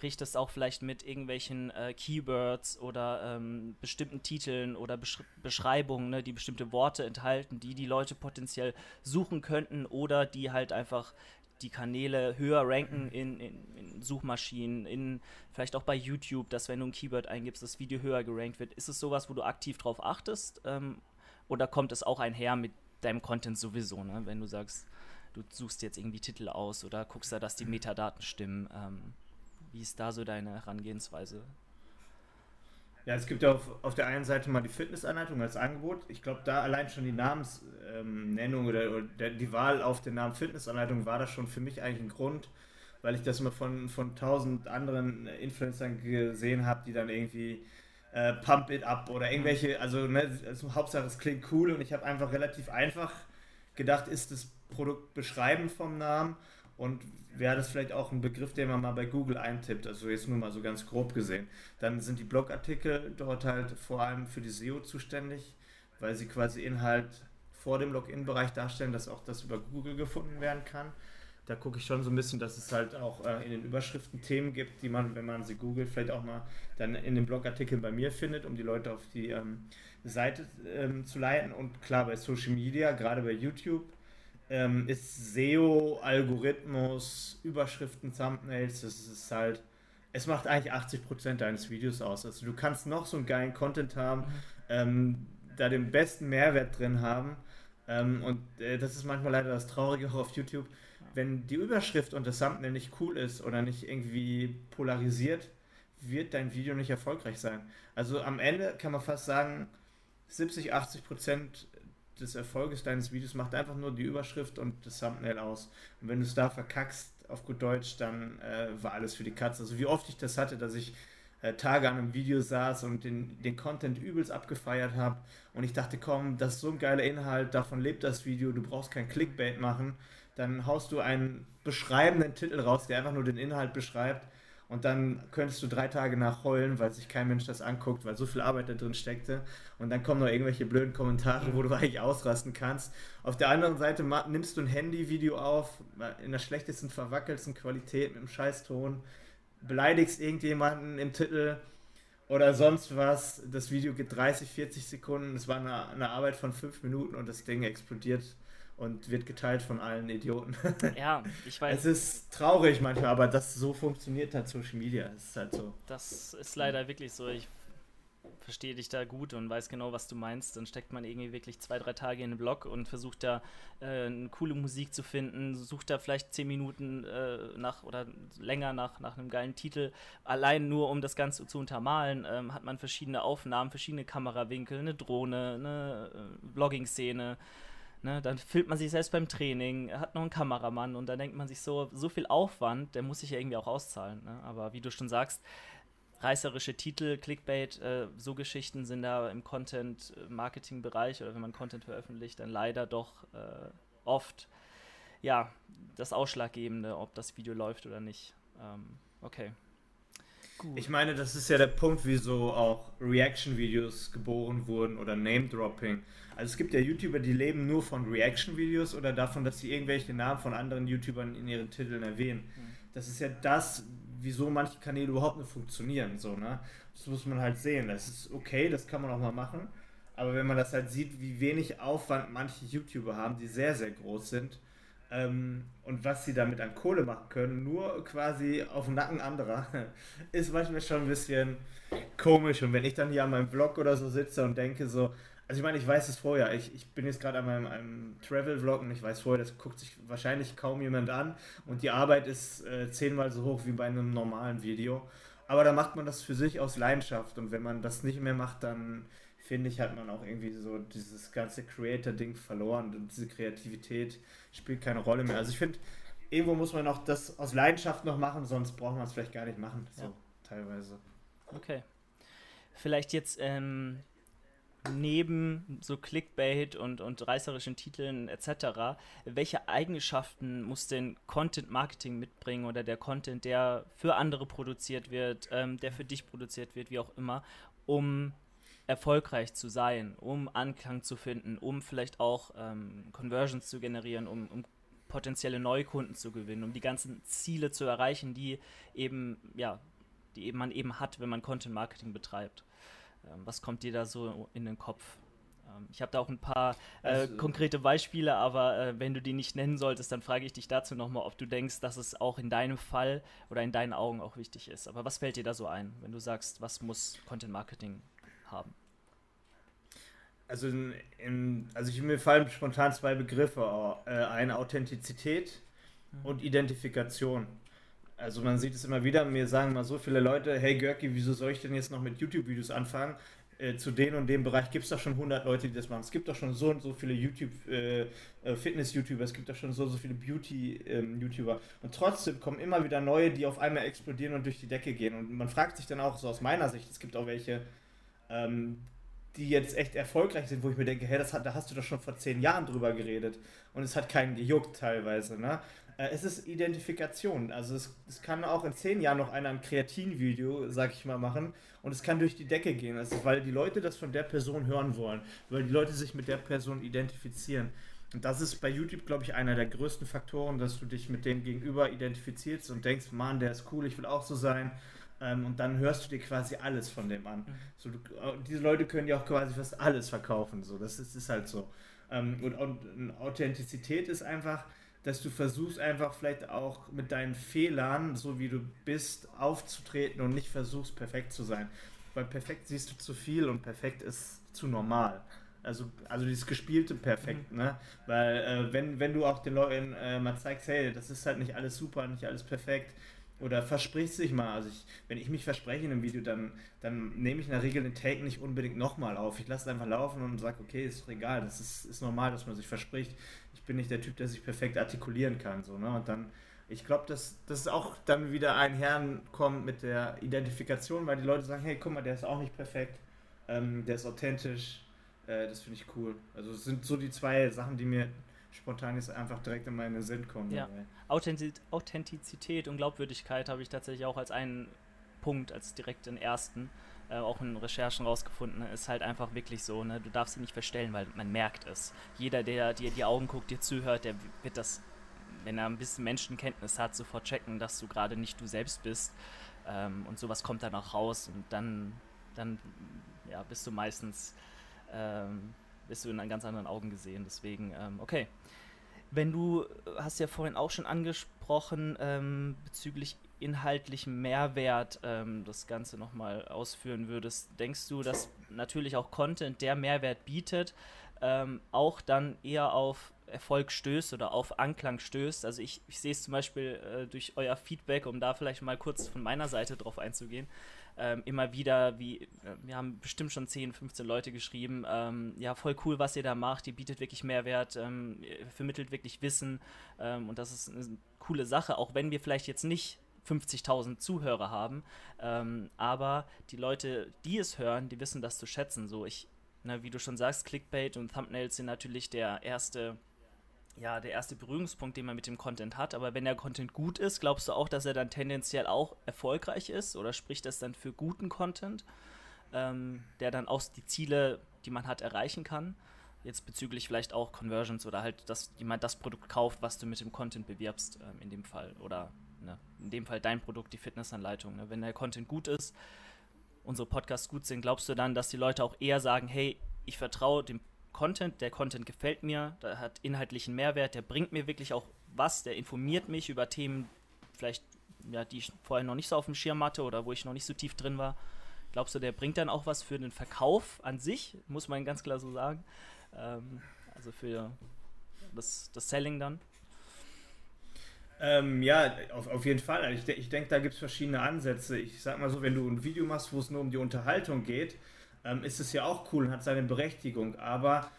richtest auch vielleicht mit irgendwelchen äh, Keywords oder ähm, bestimmten Titeln oder Besch Beschreibungen, ne, die bestimmte Worte enthalten, die die Leute potenziell suchen könnten oder die halt einfach die Kanäle höher ranken in, in, in, Suchmaschinen, in vielleicht auch bei YouTube, dass wenn du ein Keyword eingibst, das Video höher gerankt wird. Ist es sowas, wo du aktiv drauf achtest? Ähm, oder kommt es auch einher mit deinem Content sowieso, ne? wenn du sagst, du suchst jetzt irgendwie Titel aus oder guckst da, dass die Metadaten stimmen? Ähm, wie ist da so deine Herangehensweise? Ja, es gibt ja auf, auf der einen Seite mal die Fitnessanleitung als Angebot. Ich glaube, da allein schon die Namensnennung ähm, oder, oder der, die Wahl auf den Namen Fitnessanleitung war das schon für mich eigentlich ein Grund, weil ich das immer von, von tausend anderen Influencern gesehen habe, die dann irgendwie äh, Pump It Up oder irgendwelche, also, ne, also Hauptsache es klingt cool und ich habe einfach relativ einfach gedacht, ist das Produkt beschreiben vom Namen und wäre das vielleicht auch ein Begriff, den man mal bei Google eintippt, also jetzt nur mal so ganz grob gesehen. Dann sind die Blogartikel dort halt vor allem für die SEO zuständig, weil sie quasi Inhalt vor dem Login-Bereich darstellen, dass auch das über Google gefunden werden kann. Da gucke ich schon so ein bisschen, dass es halt auch äh, in den Überschriften Themen gibt, die man, wenn man sie googelt, vielleicht auch mal dann in den Blogartikeln bei mir findet, um die Leute auf die ähm, Seite ähm, zu leiten. Und klar, bei Social Media, gerade bei YouTube, ähm, ist SEO, Algorithmus, Überschriften, Thumbnails, das ist halt, es macht eigentlich 80% deines Videos aus. Also du kannst noch so einen geilen Content haben, mhm. ähm, da den besten Mehrwert drin haben, Ähm, und äh, das ist manchmal leider das Traurige auch auf YouTube. Wenn die Überschrift und das Thumbnail nicht cool ist oder nicht irgendwie polarisiert, wird dein Video nicht erfolgreich sein. Also am Ende kann man fast sagen, 70, 80 Prozent des Erfolges deines Videos macht einfach nur die Überschrift und das Thumbnail aus. Und wenn du es da verkackst, auf gut Deutsch, dann äh, war alles für die Katze. Also wie oft ich das hatte, dass ich äh, Tage an einem Video saß und den, den Content übelst abgefeiert habe und ich dachte, komm, das ist so ein geiler Inhalt, davon lebt das Video, du brauchst kein Clickbait machen. Dann haust du einen beschreibenden Titel raus, der einfach nur den Inhalt beschreibt und dann könntest du drei Tage nach heulen, weil sich kein Mensch das anguckt, weil so viel Arbeit da drin steckte. Und dann kommen noch irgendwelche blöden Kommentare, wo du eigentlich ausrasten kannst. Auf der anderen Seite nimmst du ein Handyvideo auf, in der schlechtesten, verwackelsten Qualität mit einem Scheißton, beleidigst irgendjemanden im Titel oder sonst was. Das Video geht 30, 40 Sekunden. Es war eine, eine Arbeit von fünf Minuten und das Ding explodiert und wird geteilt von allen Idioten. Ja, ich weiß. Es ist traurig manchmal, aber das so funktioniert halt Social Media. Es ist halt so. Das ist leider wirklich so. Ich verstehe dich da gut und weiß genau, was du meinst. Dann steckt man irgendwie wirklich zwei, drei Tage in den Blog und versucht da äh, eine coole Musik zu finden, sucht da vielleicht zehn Minuten äh, nach oder länger nach, nach einem geilen Titel. Allein nur, um das Ganze zu untermalen, ähm, hat man verschiedene Aufnahmen, verschiedene Kamerawinkel, eine Drohne, eine äh, Vlogging-Szene. Ne, dann filmt man sich selbst beim Training, hat noch einen Kameramann und dann denkt man sich so, so viel Aufwand, der muss sich ja irgendwie auch auszahlen. Ne? Aber wie du schon sagst, reißerische Titel, Clickbait, äh, so Geschichten sind da im Content-Marketing-Bereich oder wenn man Content veröffentlicht, dann leider doch äh, oft ja das Ausschlaggebende, ob das Video läuft oder nicht. Ähm, okay. Gut. Ich meine, das ist ja der Punkt, wieso auch Reaction-Videos geboren wurden oder Name-Dropping. Also es gibt ja YouTuber, die leben nur von Reaction-Videos oder davon, dass sie irgendwelche Namen von anderen YouTubern in ihren Titeln erwähnen. Mhm. Das ist ja das, wieso manche Kanäle überhaupt nicht funktionieren. So, ne? Das muss man halt sehen. Das ist okay, das kann man auch mal machen. Aber wenn man das halt sieht, wie wenig Aufwand manche YouTuber haben, die sehr, sehr groß sind, ähm, und was sie damit an Kohle machen können, nur quasi auf dem Nacken anderer, ist manchmal schon ein bisschen komisch. Und wenn ich dann hier an meinem Vlog oder so sitze und denke so, also ich meine, ich weiß es vorher. Ich, ich bin jetzt gerade an meinem, meinem Travel-Vlog und ich weiß vorher, das guckt sich wahrscheinlich kaum jemand an. Und die Arbeit ist äh, zehnmal so hoch wie bei einem normalen Video. Aber da macht man das für sich aus Leidenschaft. Und wenn man das nicht mehr macht, dann finde ich, hat man auch irgendwie so dieses ganze Creator-Ding verloren. Und diese Kreativität spielt keine Rolle mehr. Also ich finde, irgendwo muss man auch das aus Leidenschaft noch machen, sonst braucht man es vielleicht gar nicht machen. So ja. teilweise. Okay. Vielleicht jetzt ähm, neben so Clickbait und, und reißerischen Titeln etc., welche Eigenschaften muss denn Content Marketing mitbringen oder der Content, der für andere produziert wird, ähm, der für dich produziert wird, wie auch immer, um erfolgreich zu sein, um Anklang zu finden, um vielleicht auch ähm, Conversions zu generieren, um, um potenzielle Neukunden zu gewinnen, um die ganzen Ziele zu erreichen, die eben, ja, die eben man eben hat, wenn man Content Marketing betreibt. Ähm, was kommt dir da so in den Kopf? Ähm, ich habe da auch ein paar äh, also, konkrete Beispiele, aber äh, wenn du die nicht nennen solltest, dann frage ich dich dazu nochmal, ob du denkst, dass es auch in deinem Fall oder in deinen Augen auch wichtig ist. Aber was fällt dir da so ein, wenn du sagst, was muss Content Marketing haben? Also, in, in, also ich, mir fallen spontan zwei Begriffe äh, ein: Authentizität mhm. und Identifikation. Also man sieht es immer wieder, mir sagen mal so viele Leute, hey Görki, wieso soll ich denn jetzt noch mit YouTube-Videos anfangen? Äh, zu dem und dem Bereich gibt es doch schon 100 Leute, die das machen. Es gibt doch schon so und so viele YouTube, äh, äh, Fitness-YouTuber, es gibt doch schon so und so viele Beauty-YouTuber. Ähm, und trotzdem kommen immer wieder neue, die auf einmal explodieren und durch die Decke gehen. Und man fragt sich dann auch so aus meiner Sicht, es gibt auch welche, ähm, die jetzt echt erfolgreich sind, wo ich mir denke, hey, das hat, da hast du doch schon vor zehn Jahren drüber geredet. Und es hat keinen gejuckt teilweise. Ne? Äh, es ist Identifikation. Also es, es kann auch in zehn Jahren noch einer ein Kreatin-Video, sag ich mal, machen und es kann durch die Decke gehen. Also weil die Leute das von der Person hören wollen, weil die Leute sich mit der Person identifizieren. Und das ist bei YouTube, glaube ich, einer der größten Faktoren, dass du dich mit dem Gegenüber identifizierst und denkst, Mann, der ist cool, ich will auch so sein. Ähm, und dann hörst du dir quasi alles von dem an. Mhm. So, du, äh, diese Leute können dir auch quasi fast alles verkaufen. So, das ist, ist halt so. Ähm, und, und Authentizität ist einfach, dass du versuchst einfach vielleicht auch mit deinen Fehlern, so wie du bist, aufzutreten und nicht versuchst perfekt zu sein. Weil perfekt siehst du zu viel und perfekt ist zu normal. Also, also dieses gespielte perfekt, mhm. ne? Weil äh, wenn, wenn du auch den Leuten äh, mal zeigst, hey, das ist halt nicht alles super, nicht alles perfekt, oder versprichst dich mal. Also ich, wenn ich mich verspreche in einem Video, dann, dann nehme ich in der Regel den Take nicht unbedingt nochmal auf. Ich lasse es einfach laufen und sage, okay, ist egal, das ist, ist normal, dass man sich verspricht. Ich bin nicht der Typ, der sich perfekt artikulieren kann. So, ne? Und dann, ich glaube, dass das auch dann wieder einherkommt mit der Identifikation, weil die Leute sagen, hey, guck mal, der ist auch nicht perfekt, ähm, der ist authentisch. Äh, das finde ich cool. Also es sind so die zwei Sachen, die mir spontan jetzt einfach direkt in meine Sinn kommen. Ja. Authentizität und Glaubwürdigkeit habe ich tatsächlich auch als einen Punkt, als direkt den ersten, äh, auch in Recherchen rausgefunden, ist halt einfach wirklich so, ne? du darfst sie nicht verstellen, weil man merkt es. Jeder, der dir die Augen guckt, dir zuhört, der wird das, wenn er ein bisschen Menschenkenntnis hat, sofort checken, dass du gerade nicht du selbst bist. Ähm, und sowas kommt dann auch raus und dann, dann ja, bist du meistens ähm, bist du in ganz anderen Augen gesehen. Deswegen, ähm, okay. Wenn du, hast ja vorhin auch schon angesprochen, ähm, bezüglich inhaltlichem Mehrwert ähm, das Ganze nochmal ausführen würdest, denkst du, dass natürlich auch Content, der Mehrwert bietet, ähm, auch dann eher auf Erfolg stößt oder auf Anklang stößt? Also ich, ich sehe es zum Beispiel äh, durch euer Feedback, um da vielleicht mal kurz von meiner Seite drauf einzugehen, ähm, immer wieder, wie, äh, wir haben bestimmt schon 10, 15 Leute geschrieben, ähm, ja, voll cool, was ihr da macht, ihr bietet wirklich Mehrwert, ähm, vermittelt wirklich Wissen ähm, und das ist eine coole Sache, auch wenn wir vielleicht jetzt nicht 50.000 Zuhörer haben, ähm, aber die Leute, die es hören, die wissen das zu schätzen, so ich, na, wie du schon sagst, Clickbait und Thumbnails sind natürlich der erste ja, der erste Berührungspunkt, den man mit dem Content hat. Aber wenn der Content gut ist, glaubst du auch, dass er dann tendenziell auch erfolgreich ist? Oder spricht das dann für guten Content, ähm, der dann auch die Ziele, die man hat, erreichen kann? Jetzt bezüglich vielleicht auch Conversions oder halt, dass jemand das Produkt kauft, was du mit dem Content bewirbst, ähm, in dem Fall. Oder ne, in dem Fall dein Produkt, die Fitnessanleitung. Ne? Wenn der Content gut ist, unsere Podcasts gut sind, glaubst du dann, dass die Leute auch eher sagen, hey, ich vertraue dem Content, der Content gefällt mir, der hat inhaltlichen Mehrwert, der bringt mir wirklich auch was, der informiert mich über Themen, vielleicht, ja, die ich vorher noch nicht so auf dem Schirm hatte oder wo ich noch nicht so tief drin war. Glaubst du, der bringt dann auch was für den Verkauf an sich, muss man ganz klar so sagen. Ähm, also für das, das Selling dann? Ähm, ja, auf, auf jeden Fall. Ich, ich denke, da gibt es verschiedene Ansätze. Ich sag mal so, wenn du ein Video machst, wo es nur um die Unterhaltung geht, ähm, ist es ja auch cool und hat seine Berechtigung, aber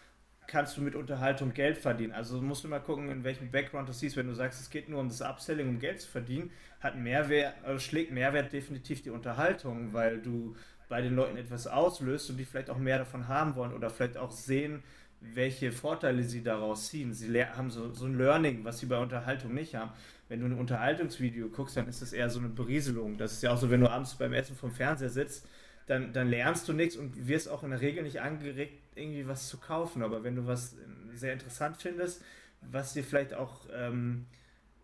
kannst du mit Unterhaltung Geld verdienen. Also musst du mal gucken, in welchem Background du siehst. Wenn du sagst, es geht nur um das Upselling, um Geld zu verdienen, hat Mehrwert, also schlägt Mehrwert definitiv die Unterhaltung, weil du bei den Leuten etwas auslöst und die vielleicht auch mehr davon haben wollen oder vielleicht auch sehen, welche Vorteile sie daraus ziehen. Sie haben so, so ein Learning, was sie bei Unterhaltung nicht haben. Wenn du ein Unterhaltungsvideo guckst, dann ist das eher so eine Berieselung. Das ist ja auch so, wenn du abends beim Essen vom Fernseher sitzt dann, dann lernst du nichts und wirst auch in der Regel nicht angeregt, irgendwie was zu kaufen. Aber wenn du was sehr interessant findest, was dir vielleicht auch ähm,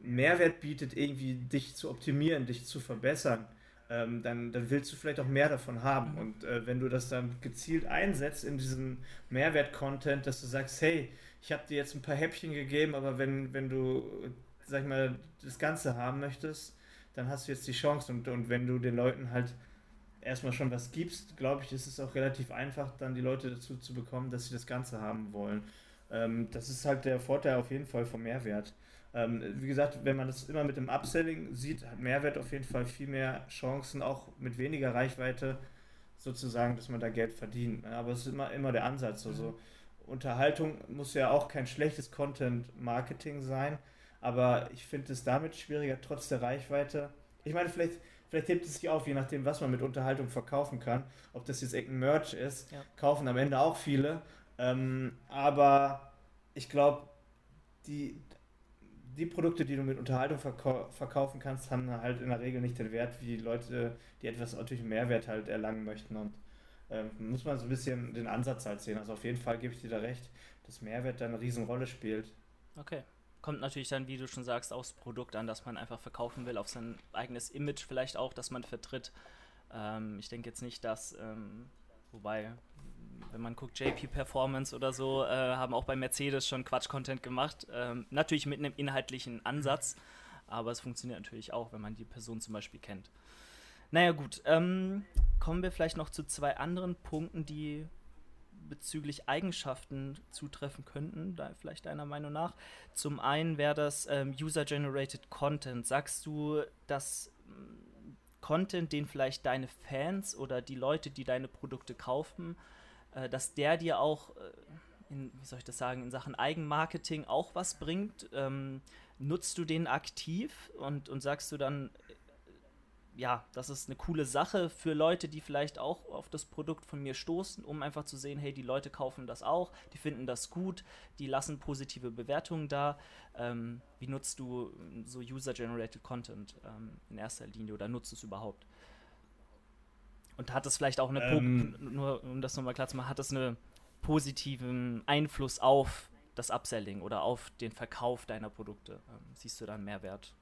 Mehrwert bietet, irgendwie dich zu optimieren, dich zu verbessern, ähm, dann, dann willst du vielleicht auch mehr davon haben. Mhm. Und äh, wenn du das dann gezielt einsetzt in diesem Mehrwert-Content, dass du sagst, hey, ich habe dir jetzt ein paar Häppchen gegeben, aber wenn, wenn du, sag ich mal, das Ganze haben möchtest, dann hast du jetzt die Chance. Und, und wenn du den Leuten halt erstmal schon was gibst, glaube ich, ist es auch relativ einfach, dann die Leute dazu zu bekommen, dass sie das Ganze haben wollen. Ähm, das ist halt der Vorteil auf jeden Fall vom Mehrwert. Ähm, wie gesagt, wenn man das immer mit dem Upselling sieht, hat Mehrwert auf jeden Fall viel mehr Chancen, auch mit weniger Reichweite sozusagen, dass man da Geld verdient. Aber es ist immer, immer der Ansatz. Also Unterhaltung muss ja auch kein schlechtes Content-Marketing sein, aber ich finde es damit schwieriger, trotz der Reichweite. Ich meine, vielleicht Vielleicht hebt es sich auf, je nachdem, was man mit Unterhaltung verkaufen kann. Ob das jetzt irgendein Merch ist, ja. kaufen am Ende auch viele. Ähm, aber ich glaube, die, die Produkte, die du mit Unterhaltung verkau verkaufen kannst, haben halt in der Regel nicht den Wert wie die Leute, die etwas natürlich Mehrwert halt erlangen möchten. Und ähm, muss man so ein bisschen den Ansatz halt sehen. Also auf jeden Fall gebe ich dir da recht, dass Mehrwert da eine Riesenrolle spielt. Okay kommt natürlich dann, wie du schon sagst, aufs Produkt an, dass man einfach verkaufen will, auf sein eigenes Image vielleicht auch, das man vertritt. Ähm, ich denke jetzt nicht, dass, ähm, wobei, wenn man guckt, JP Performance oder so, äh, haben auch bei Mercedes schon Quatsch-Content gemacht. Ähm, natürlich mit einem inhaltlichen Ansatz, aber es funktioniert natürlich auch, wenn man die Person zum Beispiel kennt. Naja, gut. Ähm, kommen wir vielleicht noch zu zwei anderen Punkten, die bezüglich Eigenschaften zutreffen könnten, da vielleicht deiner Meinung nach. Zum einen wäre das ähm, User-Generated Content. Sagst du, dass mm, Content, den vielleicht deine Fans oder die Leute, die deine Produkte kaufen, äh, dass der dir auch, äh, in, wie soll ich das sagen, in Sachen Eigenmarketing auch was bringt? Ähm, nutzt du den aktiv und, und sagst du dann, ja, das ist eine coole Sache für Leute, die vielleicht auch auf das Produkt von mir stoßen, um einfach zu sehen, hey, die Leute kaufen das auch, die finden das gut, die lassen positive Bewertungen da. Ähm, wie nutzt du so User-Generated Content ähm, in erster Linie oder nutzt es überhaupt? Und hat es vielleicht auch eine, ähm, nur um das nochmal klar zu machen, hat es einen positiven Einfluss auf das Upselling oder auf den Verkauf deiner Produkte? Ähm, siehst du da einen Mehrwert?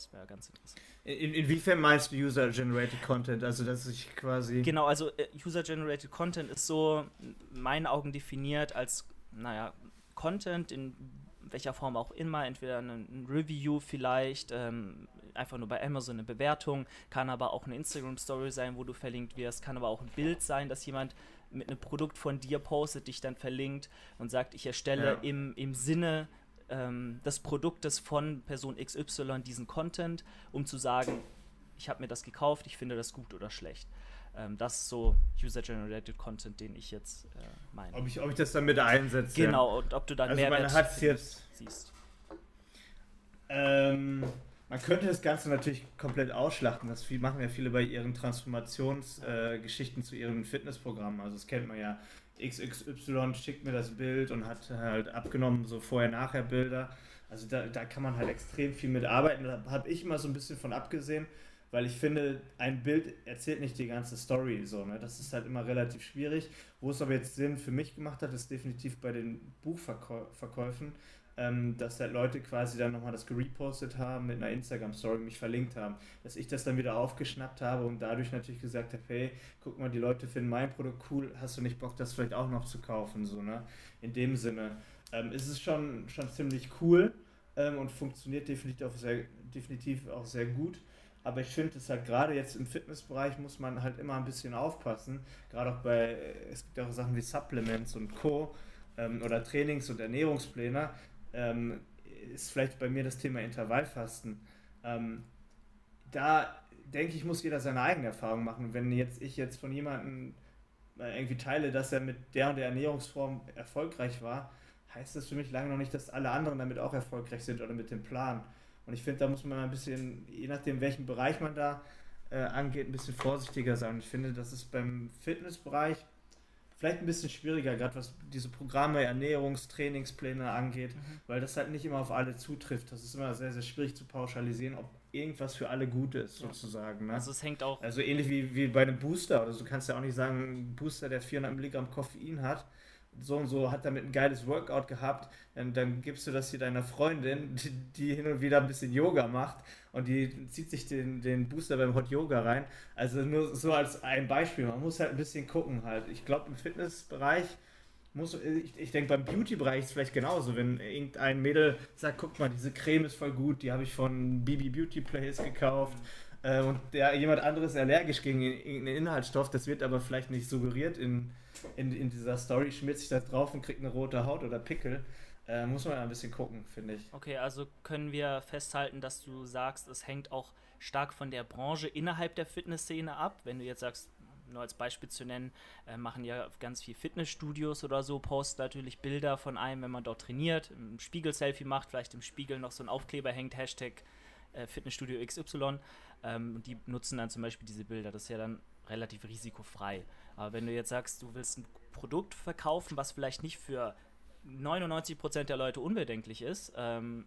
Das wäre ganz interessant. In, inwiefern meinst du User-Generated Content? Also, dass ich quasi. Genau, also äh, User-Generated Content ist so in meinen Augen definiert als, naja, Content in welcher Form auch immer, entweder ein, Review vielleicht, ähm, einfach nur bei Amazon eine Bewertung, kann aber auch eine Instagram-Story sein, wo du verlinkt wirst, kann aber auch ein Bild sein, dass jemand mit einem Produkt von dir postet, dich dann verlinkt und sagt, ich erstelle ja. im, im Sinne ähm, des Produktes von Person XY diesen Content, um zu sagen, ich habe mir das gekauft, ich finde das gut oder schlecht. Ähm, das ist so User-Generated Content, den ich jetzt äh, meine. Ob ich, ob ich das dann mit einsetze. Genau, und ob du dann also Mehrwert hat's jetzt, siehst. Ähm, man könnte das Ganze natürlich komplett ausschlachten. Das machen ja viele bei ihren Transformationsgeschichten äh, zu ihren Fitnessprogrammen. Also das kennt man ja. XXY schickt mir das Bild und hat halt abgenommen, so vorher-nachher Bilder. Also da, da kann man halt extrem viel mit arbeiten. Da habe ich immer so ein bisschen von abgesehen, weil ich finde, ein Bild erzählt nicht die ganze Story. So, ne? Das ist halt immer relativ schwierig. Wo es aber jetzt Sinn für mich gemacht hat, ist definitiv bei den Buchverkäufen, ähm, dass halt Leute quasi dann nochmal das gerepostet haben mit einer Instagram-Story, mich verlinkt haben, dass ich das dann wieder aufgeschnappt habe und dadurch natürlich gesagt habe, hey, guck mal, die Leute finden mein Produkt cool, hast du nicht Bock, das vielleicht auch noch zu kaufen, so, ne? In dem Sinne ähm, ist es schon, schon ziemlich cool ähm, und funktioniert definitiv auch sehr, definitiv auch sehr gut. Aber ich finde es halt gerade jetzt im Fitnessbereich muss man halt immer ein bisschen aufpassen. Gerade auch bei, es gibt auch Sachen wie Supplements und Co. Ähm, oder Trainings- und Ernährungspläne ähm, ist vielleicht bei mir das Thema Intervallfasten. Ähm, da denke ich, muss jeder seine eigene Erfahrung machen. Wenn jetzt ich jetzt von jemandem irgendwie teile, dass er mit der und der Ernährungsform erfolgreich war, heißt das für mich lange noch nicht, dass alle anderen damit auch erfolgreich sind oder mit dem Plan. Und ich finde, da muss man ein bisschen, je nachdem, welchen Bereich man da äh, angeht, ein bisschen vorsichtiger sein. Und ich finde, das ist beim Fitnessbereich vielleicht ein bisschen schwieriger, gerade was diese Programme, Ernährungstrainingspläne angeht, mhm. weil das halt nicht immer auf alle zutrifft. Das ist immer sehr, sehr schwierig zu pauschalisieren, ob irgendwas für alle gut ist, sozusagen. Ne? Also es hängt auch. Also ähnlich wie, wie bei einem Booster. Oder so kannst du ja auch nicht sagen, ein Booster, der 400 Milligramm Koffein hat, so und so hat damit ein geiles Workout gehabt, dann, dann gibst du das hier deiner Freundin, die, die, hin und wieder ein bisschen Yoga macht und die zieht sich den, den Booster beim Hot Yoga rein. Also nur so als ein Beispiel. Man muss halt ein bisschen gucken halt. Ich glaube im Fitnessbereich muss, ich, ich denke beim Beauty-Bereich ist es vielleicht genauso, wenn irgendein Mädel sagt, guck mal, diese Creme ist voll gut, die habe ich von BB Beauty Place gekauft. Äh, und der jemand anderes allergisch gegen irgendeinen Inhaltsstoff, das wird aber vielleicht nicht suggeriert in, in, in dieser Story, schmiert sich das drauf und kriegt eine rote Haut oder Pickel. Äh, muss man ein bisschen gucken, finde ich. Okay, also können wir festhalten, dass du sagst, es hängt auch stark von der Branche innerhalb der Fitnessszene ab. Wenn du jetzt sagst, nur als Beispiel zu nennen, äh, machen ja ganz viel Fitnessstudios oder so, posten natürlich Bilder von einem, wenn man dort trainiert, ein Spiegel-Selfie macht, vielleicht im Spiegel noch so ein Aufkleber hängt, Hashtag äh, Fitnessstudio XY. Ähm, und die nutzen dann zum Beispiel diese Bilder. Das ist ja dann relativ risikofrei. Aber wenn du jetzt sagst, du willst ein Produkt verkaufen, was vielleicht nicht für 99% der Leute unbedenklich ist, ähm,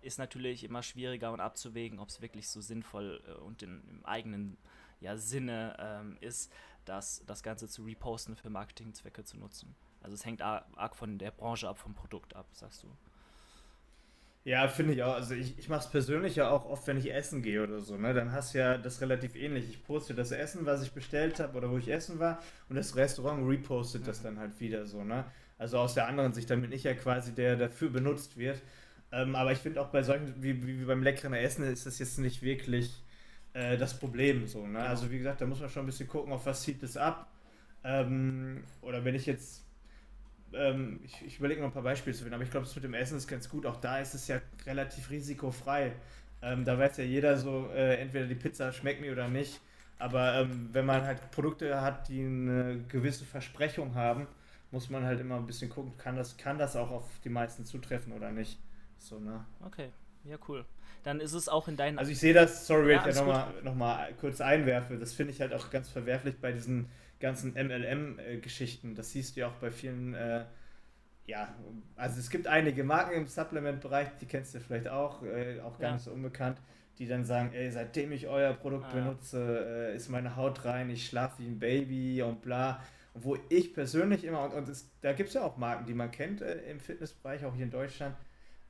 ist natürlich immer schwieriger und abzuwägen, ob es wirklich so sinnvoll äh, und in, im eigenen ja, Sinne ähm, ist, das, das Ganze zu reposten für Marketingzwecke zu nutzen. Also es hängt arg von der Branche ab, vom Produkt ab, sagst du. Ja, finde ich auch. Also ich, ich mache es persönlich ja auch oft, wenn ich essen gehe oder so. Ne? Dann hast du ja das relativ ähnlich. Ich poste das Essen, was ich bestellt habe oder wo ich essen war und das Restaurant repostet das dann halt wieder so. Ne? Also aus der anderen Sicht, damit ich ja quasi der dafür benutzt wird. Ähm, aber ich finde auch bei solchen, wie, wie, beim leckeren Essen, ist das jetzt nicht wirklich äh, das Problem so. Ne? Genau. Also wie gesagt, da muss man schon ein bisschen gucken, auf was zieht es ab. Ähm, oder wenn ich jetzt, ähm, ich, ich überlege noch ein paar Beispiele zu finden, aber ich glaube, das mit dem Essen ist ganz gut. Auch da ist es ja relativ risikofrei. Ähm, da weiß ja jeder so, äh, entweder die Pizza schmeckt mir oder nicht. Aber ähm, wenn man halt Produkte hat, die eine gewisse Versprechung haben, muss man halt immer ein bisschen gucken, kann das, kann das auch auf die meisten zutreffen oder nicht. So, ne? Okay, ja, cool. Dann ist es auch in deinen. Also ich sehe das, sorry, ja, wenn ich da nochmal noch mal kurz einwerfe, das finde ich halt auch ganz verwerflich bei diesen ganzen MLM-Geschichten. Das siehst du ja auch bei vielen, äh, ja, also es gibt einige Marken im Supplement-Bereich, die kennst du vielleicht auch, äh, auch gar ja. nicht so unbekannt, die dann sagen, ey, seitdem ich euer Produkt ah. benutze, äh, ist meine Haut rein, ich schlafe wie ein Baby und bla. wo ich persönlich immer, und, und es, da gibt es ja auch Marken, die man kennt äh, im Fitnessbereich, auch hier in Deutschland,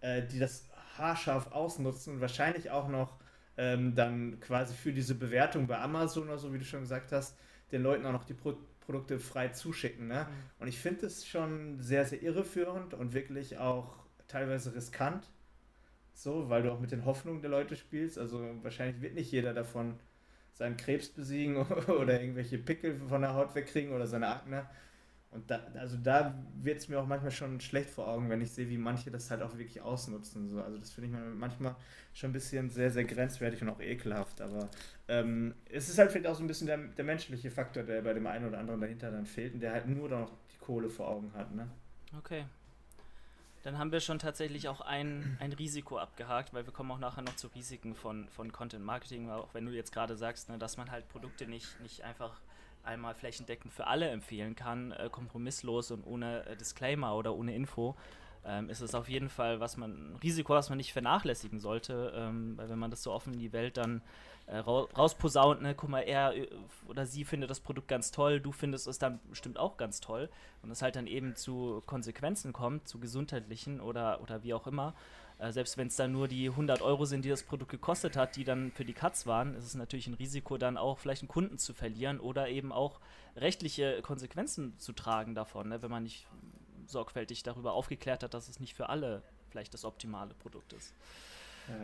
äh, die das haarscharf ausnutzen und wahrscheinlich auch noch ähm, dann quasi für diese Bewertung bei Amazon oder so, wie du schon gesagt hast, den Leuten auch noch die Pro Produkte frei zuschicken. Ne? Mhm. Und ich finde es schon sehr, sehr irreführend und wirklich auch teilweise riskant. So, weil du auch mit den Hoffnungen der Leute spielst. Also wahrscheinlich wird nicht jeder davon seinen Krebs besiegen oder irgendwelche Pickel von der Haut wegkriegen oder seine Akne. Und da, also da wird es mir auch manchmal schon schlecht vor Augen, wenn ich sehe, wie manche das halt auch wirklich ausnutzen. So. Also das finde ich manchmal schon ein bisschen sehr, sehr grenzwertig und auch ekelhaft. Aber ähm, es ist halt vielleicht auch so ein bisschen der, der menschliche Faktor, der bei dem einen oder anderen dahinter dann fehlt und der halt nur noch die Kohle vor Augen hat. Ne? Okay. Dann haben wir schon tatsächlich auch ein, ein Risiko abgehakt, weil wir kommen auch nachher noch zu Risiken von, von Content Marketing, auch wenn du jetzt gerade sagst, ne, dass man halt Produkte nicht, nicht einfach einmal flächendeckend für alle empfehlen kann, äh, kompromisslos und ohne äh, Disclaimer oder ohne Info, ähm, ist es auf jeden Fall was man, ein Risiko, was man nicht vernachlässigen sollte, ähm, weil wenn man das so offen in die Welt dann äh, rausposaunt, ne, guck mal, er äh, oder sie findet das Produkt ganz toll, du findest es dann bestimmt auch ganz toll. Und es halt dann eben zu Konsequenzen kommt, zu gesundheitlichen oder, oder wie auch immer, äh, selbst wenn es dann nur die 100 Euro sind, die das Produkt gekostet hat, die dann für die Cuts waren, ist es natürlich ein Risiko, dann auch vielleicht einen Kunden zu verlieren oder eben auch rechtliche Konsequenzen zu tragen davon, ne, wenn man nicht sorgfältig darüber aufgeklärt hat, dass es nicht für alle vielleicht das optimale Produkt ist.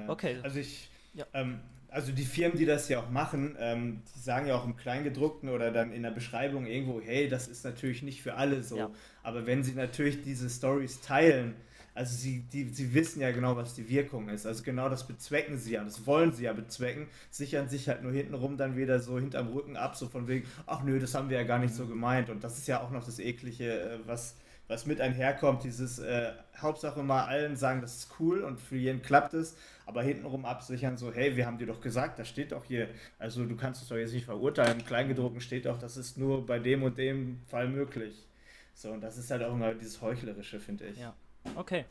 Okay. Also ich, ja. ähm, also die Firmen, die das ja auch machen, ähm, die sagen ja auch im Kleingedruckten oder dann in der Beschreibung irgendwo, hey, das ist natürlich nicht für alle so. Ja. Aber wenn sie natürlich diese Stories teilen, also sie, die, sie wissen ja genau, was die Wirkung ist. Also genau das bezwecken sie ja. Das wollen sie ja bezwecken. Sichern sich halt nur hintenrum dann wieder so hinterm Rücken ab, so von wegen, ach nö, das haben wir ja gar nicht so gemeint. Und das ist ja auch noch das Eklige, äh, was, was mit einherkommt. Dieses äh, Hauptsache mal allen sagen, das ist cool und für jeden klappt es, aber hintenrum absichern, so, hey, wir haben dir doch gesagt, das steht doch hier. Also du kannst es doch jetzt nicht verurteilen. Im Kleingedruckten steht doch, das ist nur bei dem und dem Fall möglich. So, und das ist halt auch immer dieses Heuchlerische, finde ich. Ja. Okay.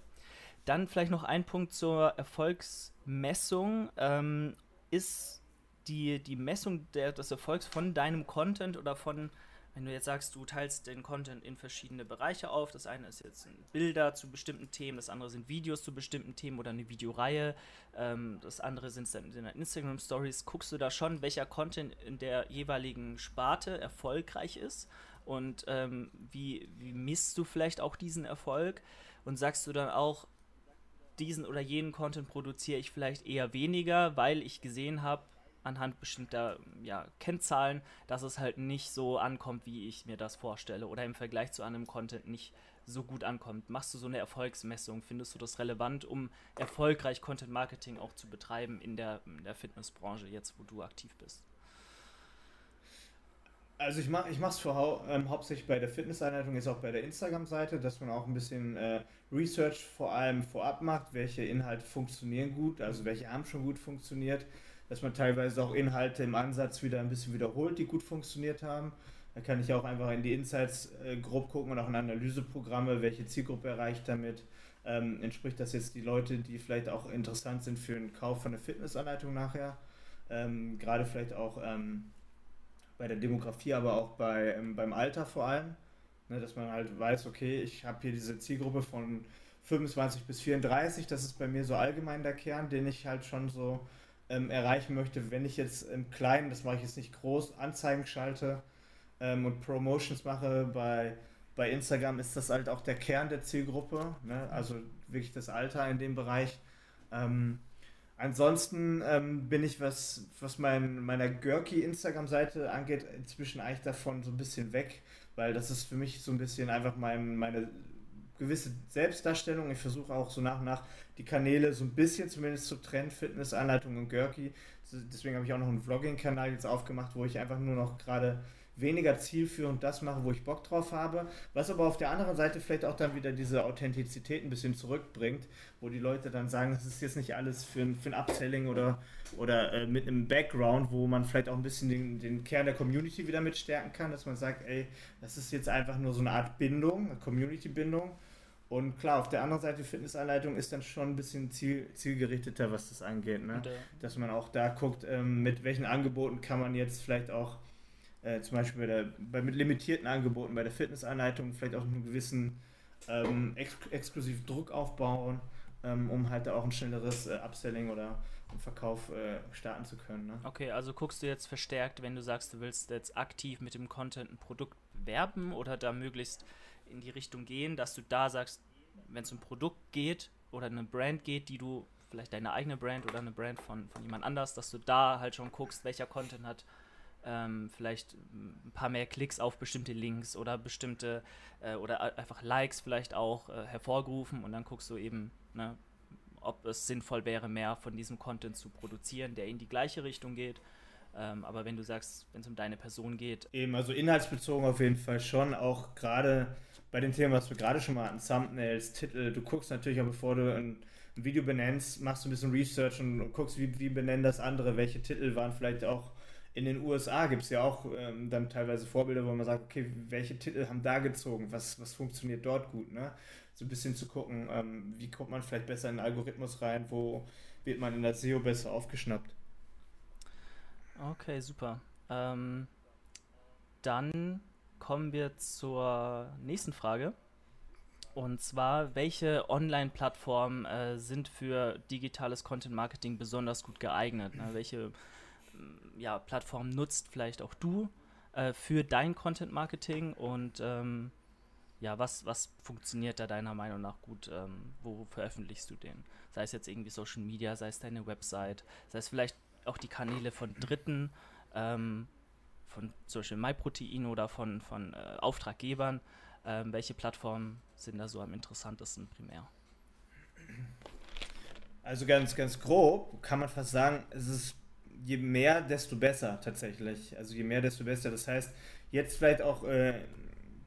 Dann vielleicht noch ein Punkt zur Erfolgsmessung. Ähm, ist die, die Messung der, des Erfolgs von deinem Content oder von, wenn du jetzt sagst, du teilst den Content in verschiedene Bereiche auf, das eine ist jetzt Bilder zu bestimmten Themen, das andere sind Videos zu bestimmten Themen oder eine Videoreihe, ähm, das andere sind dann Instagram Stories, guckst du da schon, welcher Content in der jeweiligen Sparte erfolgreich ist und ähm, wie, wie misst du vielleicht auch diesen Erfolg? Und sagst du dann auch, diesen oder jenen Content produziere ich vielleicht eher weniger, weil ich gesehen habe, anhand bestimmter ja, Kennzahlen, dass es halt nicht so ankommt, wie ich mir das vorstelle oder im Vergleich zu einem Content nicht so gut ankommt. Machst du so eine Erfolgsmessung? Findest du das relevant, um erfolgreich Content Marketing auch zu betreiben in der, in der Fitnessbranche, jetzt wo du aktiv bist? Also ich mache ich ähm, hauptsächlich bei der Fitnesseinleitung, jetzt auch bei der Instagram-Seite, dass man auch ein bisschen äh, Research vor allem vorab macht, welche Inhalte funktionieren gut, also welche haben schon gut funktioniert, dass man teilweise auch Inhalte im Ansatz wieder ein bisschen wiederholt, die gut funktioniert haben. Da kann ich auch einfach in die Insights äh, grob gucken und auch in Analyseprogramme, welche Zielgruppe erreicht damit. Ähm, entspricht das jetzt die Leute, die vielleicht auch interessant sind für den Kauf von der Fitnessanleitung nachher? Ähm, Gerade vielleicht auch ähm, bei der Demografie, aber auch bei, ähm, beim Alter vor allem. Ne, dass man halt weiß, okay, ich habe hier diese Zielgruppe von 25 bis 34, das ist bei mir so allgemein der Kern, den ich halt schon so ähm, erreichen möchte. Wenn ich jetzt im Kleinen, das mache ich jetzt nicht groß, Anzeigen schalte ähm, und Promotions mache bei, bei Instagram, ist das halt auch der Kern der Zielgruppe, ne? also wirklich das Alter in dem Bereich. Ähm, Ansonsten ähm, bin ich, was, was mein, meiner Görki Instagram-Seite angeht, inzwischen eigentlich davon so ein bisschen weg, weil das ist für mich so ein bisschen einfach mein, meine gewisse Selbstdarstellung. Ich versuche auch so nach und nach die Kanäle so ein bisschen zumindest zu trennen, Fitness, Anleitung und Görki. Deswegen habe ich auch noch einen Vlogging-Kanal jetzt aufgemacht, wo ich einfach nur noch gerade weniger zielführend das mache, wo ich Bock drauf habe, was aber auf der anderen Seite vielleicht auch dann wieder diese Authentizität ein bisschen zurückbringt, wo die Leute dann sagen, das ist jetzt nicht alles für ein, für ein Upselling oder, oder äh, mit einem Background, wo man vielleicht auch ein bisschen den, den Kern der Community wieder mitstärken kann, dass man sagt, ey, das ist jetzt einfach nur so eine Art Bindung, Community-Bindung. Und klar, auf der anderen Seite, Fitnessanleitung ist dann schon ein bisschen ziel, zielgerichteter, was das angeht. Ne? Dass man auch da guckt, ähm, mit welchen Angeboten kann man jetzt vielleicht auch äh, zum Beispiel bei, der, bei mit limitierten Angeboten, bei der Fitnessanleitung vielleicht auch einen gewissen ähm, ex exklusiven Druck aufbauen, ähm, um halt auch ein schnelleres äh, Upselling oder Verkauf äh, starten zu können. Ne? Okay, also guckst du jetzt verstärkt, wenn du sagst, du willst jetzt aktiv mit dem Content ein Produkt werben oder da möglichst in die Richtung gehen, dass du da sagst, wenn es um ein Produkt geht oder eine Brand geht, die du vielleicht deine eigene Brand oder eine Brand von, von jemand anders, dass du da halt schon guckst, welcher Content hat ähm, vielleicht ein paar mehr Klicks auf bestimmte Links oder bestimmte äh, oder einfach Likes vielleicht auch äh, hervorgerufen und dann guckst du eben, ne, ob es sinnvoll wäre, mehr von diesem Content zu produzieren, der in die gleiche Richtung geht. Ähm, aber wenn du sagst, wenn es um deine Person geht. Eben, also inhaltsbezogen auf jeden Fall schon, auch gerade bei den Themen, was wir gerade schon mal hatten, Thumbnails, Titel, du guckst natürlich auch, bevor du ein, Video benennst, machst du ein bisschen Research und guckst, wie, wie benennen das andere, welche Titel waren vielleicht auch in den USA gibt es ja auch ähm, dann teilweise Vorbilder, wo man sagt, okay, welche Titel haben da gezogen, was, was funktioniert dort gut, ne? So ein bisschen zu gucken, ähm, wie kommt man vielleicht besser in den Algorithmus rein, wo wird man in der SEO besser aufgeschnappt. Okay, super. Ähm, dann kommen wir zur nächsten Frage. Und zwar, welche Online-Plattformen äh, sind für digitales Content-Marketing besonders gut geeignet? Ne? Welche ja, Plattform nutzt vielleicht auch du äh, für dein Content Marketing und ähm, ja, was, was funktioniert da deiner Meinung nach gut? Ähm, wo veröffentlichst du den? Sei es jetzt irgendwie Social Media, sei es deine Website, sei es vielleicht auch die Kanäle von Dritten, ähm, von zum Beispiel MyProtein oder von, von äh, Auftraggebern. Ähm, welche Plattformen sind da so am interessantesten primär? Also ganz, ganz grob kann man fast sagen, es ist je mehr, desto besser tatsächlich. Also je mehr, desto besser. Das heißt, jetzt vielleicht auch äh,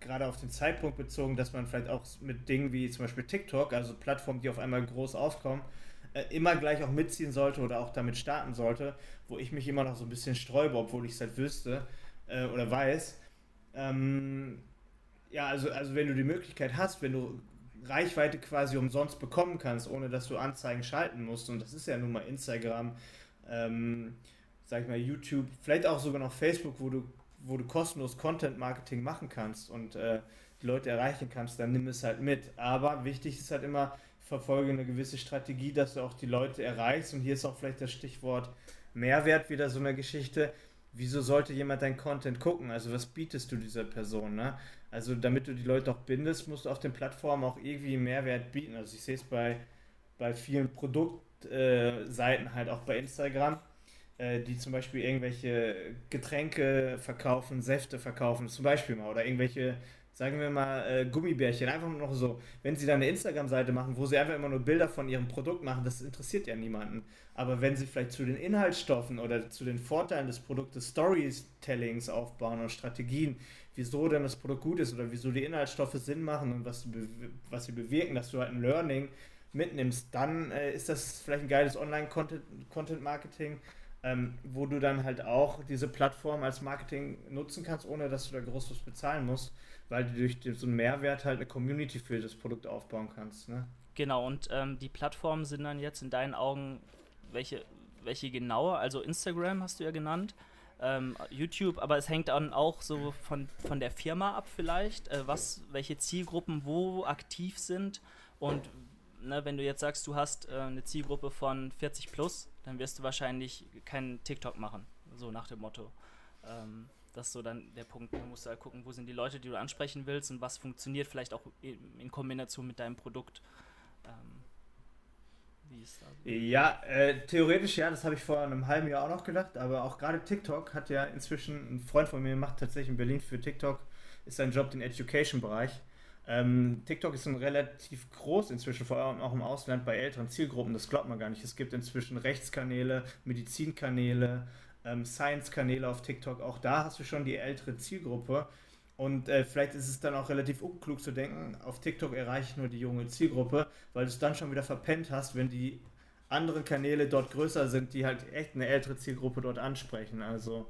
gerade auf den Zeitpunkt bezogen, dass man vielleicht auch mit Dingen wie zum Beispiel TikTok, also Plattformen, die auf einmal groß aufkommen, äh, immer gleich auch mitziehen sollte oder auch damit starten sollte, wo ich mich immer noch so ein bisschen sträube, obwohl ich es halt wüsste äh, oder weiß. Ähm, ja, also, also wenn du die Möglichkeit hast, wenn du Reichweite quasi umsonst bekommen kannst, ohne dass du Anzeigen schalten musst, und das ist ja nun mal Instagram, ähm, sag ich mal, YouTube, vielleicht auch sogar noch Facebook, wo du, wo du kostenlos Content Marketing machen kannst und äh, die Leute erreichen kannst, dann nimm es halt mit. Aber wichtig ist halt immer, verfolge eine gewisse Strategie, dass du auch die Leute erreichst. Und hier ist auch vielleicht das Stichwort Mehrwert wieder so eine Geschichte. Wieso sollte jemand dein Content gucken? Also was bietest du dieser Person? Ne? Also damit du die Leute auch bindest, musst du auf den Plattformen auch irgendwie Mehrwert bieten. Also ich sehe es bei, bei vielen Produkten äh, Seiten halt auch bei Instagram, äh, die zum Beispiel irgendwelche Getränke verkaufen, Säfte verkaufen, zum Beispiel mal, oder irgendwelche, sagen wir mal, äh, Gummibärchen, einfach nur noch so. Wenn sie dann eine Instagram-Seite machen, wo sie einfach immer nur Bilder von ihrem Produkt machen, das interessiert ja niemanden. Aber wenn sie vielleicht zu den Inhaltsstoffen oder zu den Vorteilen des Produktes Storytellings aufbauen und Strategien, wieso denn das Produkt gut ist oder wieso die Inhaltsstoffe Sinn machen und was, was sie bewirken, dass du halt ein Learning mitnimmst, dann äh, ist das vielleicht ein geiles Online-Content-Marketing, ähm, wo du dann halt auch diese Plattform als Marketing nutzen kannst, ohne dass du da groß was bezahlen musst, weil du durch so einen Mehrwert halt eine Community für das Produkt aufbauen kannst. Ne? Genau, und ähm, die Plattformen sind dann jetzt in deinen Augen welche, welche genauer? Also Instagram hast du ja genannt. Ähm, YouTube, aber es hängt dann auch so von, von der Firma ab vielleicht, äh, was, welche Zielgruppen wo aktiv sind und ne, wenn du jetzt sagst, du hast äh, eine Zielgruppe von 40 plus, dann wirst du wahrscheinlich keinen TikTok machen, so nach dem Motto. Ähm, das ist so dann der Punkt. Du musst halt gucken, wo sind die Leute, die du ansprechen willst und was funktioniert vielleicht auch in Kombination mit deinem Produkt. Ähm, wie ist das? Ja, äh, theoretisch ja, das habe ich vor einem halben Jahr auch noch gedacht, aber auch gerade TikTok hat ja inzwischen, ein Freund von mir macht tatsächlich in Berlin für TikTok ist sein Job den Education-Bereich. Ähm, TikTok ist relativ groß inzwischen, vor allem auch im Ausland bei älteren Zielgruppen, das glaubt man gar nicht. Es gibt inzwischen Rechtskanäle, Medizinkanäle, ähm, Science-Kanäle auf TikTok. Auch da hast du schon die ältere Zielgruppe. Und äh, vielleicht ist es dann auch relativ unklug zu denken, auf TikTok erreiche ich nur die junge Zielgruppe, weil du es dann schon wieder verpennt hast, wenn die anderen Kanäle dort größer sind, die halt echt eine ältere Zielgruppe dort ansprechen. Also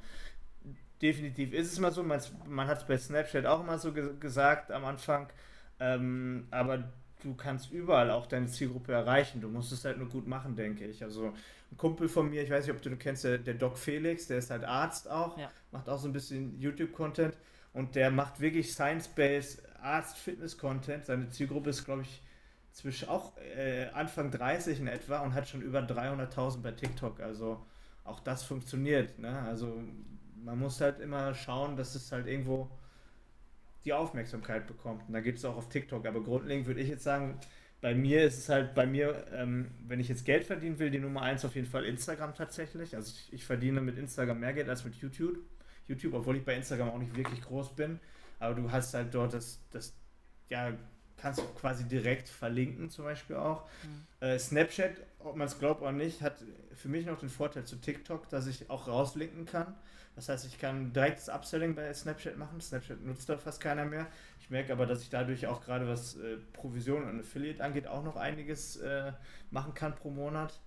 definitiv ist es mal so. Man, man hat es bei Snapchat auch immer so ge gesagt am Anfang. Ähm, aber du kannst überall auch deine Zielgruppe erreichen. Du musst es halt nur gut machen, denke ich. Also ein Kumpel von mir, ich weiß nicht, ob du, du kennst, der, der Doc Felix, der ist halt Arzt auch, ja. macht auch so ein bisschen YouTube-Content und der macht wirklich Science-Based Arzt-Fitness-Content. Seine Zielgruppe ist, glaube ich, zwischen auch äh, Anfang 30 in etwa und hat schon über 300.000 bei TikTok. Also auch das funktioniert. Ne? Also man muss halt immer schauen, dass es halt irgendwo die Aufmerksamkeit bekommt. Und da gibt es auch auf TikTok. Aber grundlegend würde ich jetzt sagen, bei mir ist es halt, bei mir, ähm, wenn ich jetzt Geld verdienen will, die Nummer eins auf jeden Fall Instagram tatsächlich. Also ich, ich, verdiene mit Instagram mehr Geld als mit YouTube. YouTube, obwohl ich bei Instagram auch nicht wirklich groß bin. Aber du hast halt dort das, das ja, kannst du quasi direkt verlinken, zum Beispiel auch. Mhm. Äh, Snapchat, ob man es glaubt oder nicht, hat für mich noch den Vorteil zu TikTok, dass ich auch rauslinken kann. Das heißt, ich kann direktes Upselling bei Snapchat machen. Snapchat nutzt da fast keiner mehr. Ich merke aber, dass ich dadurch auch gerade was äh, Provision und Affiliate angeht, auch noch einiges äh, machen kann pro Monat.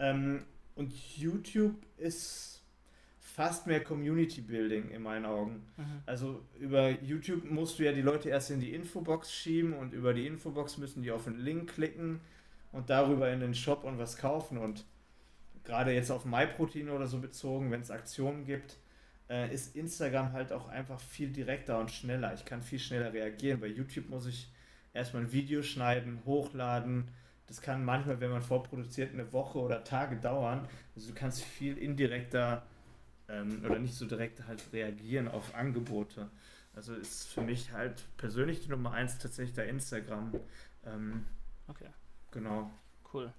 Ähm, und YouTube ist fast mehr Community Building in meinen Augen. Mhm. Also über YouTube musst du ja die Leute erst in die Infobox schieben und über die Infobox müssen die auf einen Link klicken und darüber in den Shop und was kaufen und gerade jetzt auf MyProtein oder so bezogen, wenn es Aktionen gibt, äh, ist Instagram halt auch einfach viel direkter und schneller. Ich kann viel schneller reagieren. Bei YouTube muss ich erstmal ein Video schneiden, hochladen. Das kann manchmal, wenn man vorproduziert, eine Woche oder Tage dauern. Also du kannst viel indirekter ähm, oder nicht so direkt halt reagieren auf Angebote. Also ist für mich halt persönlich die Nummer eins tatsächlich der Instagram. Ähm, okay. Genau. Cool.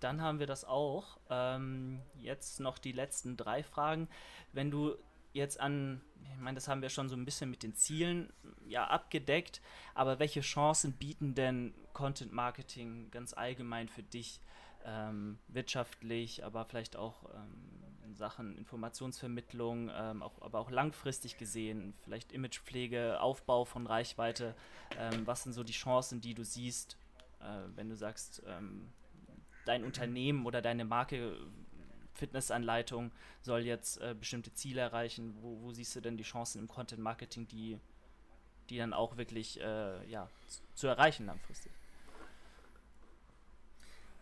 Dann haben wir das auch. Ähm, jetzt noch die letzten drei Fragen. Wenn du jetzt an, ich meine, das haben wir schon so ein bisschen mit den Zielen ja abgedeckt, aber welche Chancen bieten denn Content Marketing ganz allgemein für dich ähm, wirtschaftlich, aber vielleicht auch ähm, in Sachen Informationsvermittlung, ähm, auch, aber auch langfristig gesehen, vielleicht Imagepflege, Aufbau von Reichweite? Ähm, was sind so die Chancen, die du siehst, wenn du sagst, ähm, dein Unternehmen oder deine Marke Fitnessanleitung soll jetzt äh, bestimmte Ziele erreichen. Wo, wo, siehst du denn die Chancen im Content Marketing, die, die dann auch wirklich äh, ja, zu erreichen langfristig?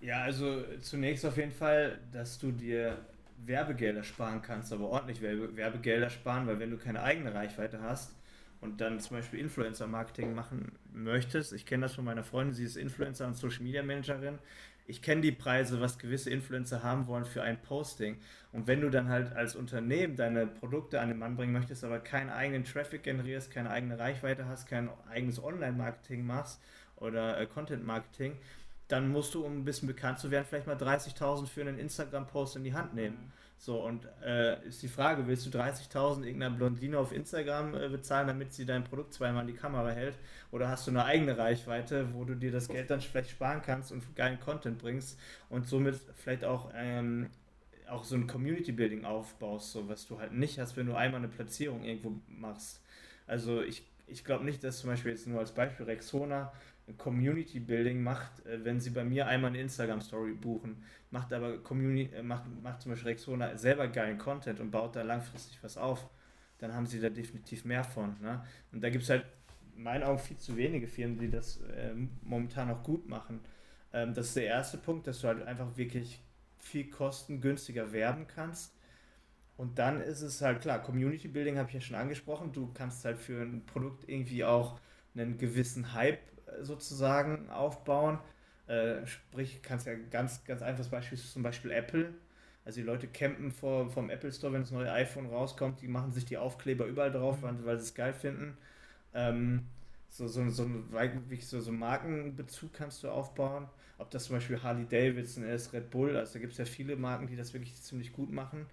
Ja, also zunächst auf jeden Fall, dass du dir Werbegelder sparen kannst, aber ordentlich Werbegelder sparen, weil wenn du keine eigene Reichweite hast und dann zum Beispiel Influencer-Marketing machen möchtest, ich kenne das von meiner Freundin, sie ist Influencer und Social Media Managerin, ich kenne die Preise, was gewisse Influencer haben wollen für ein Posting. Und wenn du dann halt als Unternehmen deine Produkte an den Mann bringen möchtest, aber keinen eigenen Traffic generierst, keine eigene Reichweite hast, kein eigenes Online-Marketing machst oder äh, Content-Marketing, dann musst du, um ein bisschen bekannt zu werden, vielleicht mal 30.000 für einen Instagram-Post in die Hand nehmen. So, und äh, ist die Frage, willst du 30.000 irgendeiner Blondine auf Instagram äh, bezahlen, damit sie dein Produkt zweimal in die Kamera hält? Oder hast du eine eigene Reichweite, wo du dir das Geld dann vielleicht sparen kannst und geilen Content bringst und somit vielleicht auch, ähm, auch so ein Community-Building aufbaust, so was du halt nicht hast, wenn du einmal eine Platzierung irgendwo machst. Also ich, ich glaube nicht, dass zum Beispiel jetzt nur als Beispiel Rexona Community Building macht, äh, wenn sie bei mir einmal eine Instagram Story buchen, macht aber Community, äh, macht, macht zum Beispiel Rexona selber geilen Content und baut da langfristig was auf, dann haben sie da definitiv mehr von. Ne? Und da gibt es halt in meinen Augen viel zu wenige Firmen, die das äh, momentan auch gut machen. Ähm, das ist der erste Punkt, dass du halt einfach wirklich viel kostengünstiger werben kannst. Und dann ist es halt klar, Community Building habe ich ja schon angesprochen. Du kannst halt für ein Produkt irgendwie auch einen gewissen Hype sozusagen aufbauen. Äh, sprich, kannst ja ganz, ganz einfaches Beispiel ist zum Beispiel Apple. Also die Leute campen vor, vom Apple Store, wenn das neue iPhone rauskommt, die machen sich die Aufkleber überall drauf, mhm. weil sie es geil finden. Ähm, so, so, so, so, so Markenbezug kannst du aufbauen. Ob das zum Beispiel Harley Davidson ist, Red Bull, also da gibt es ja viele Marken, die das wirklich ziemlich gut machen.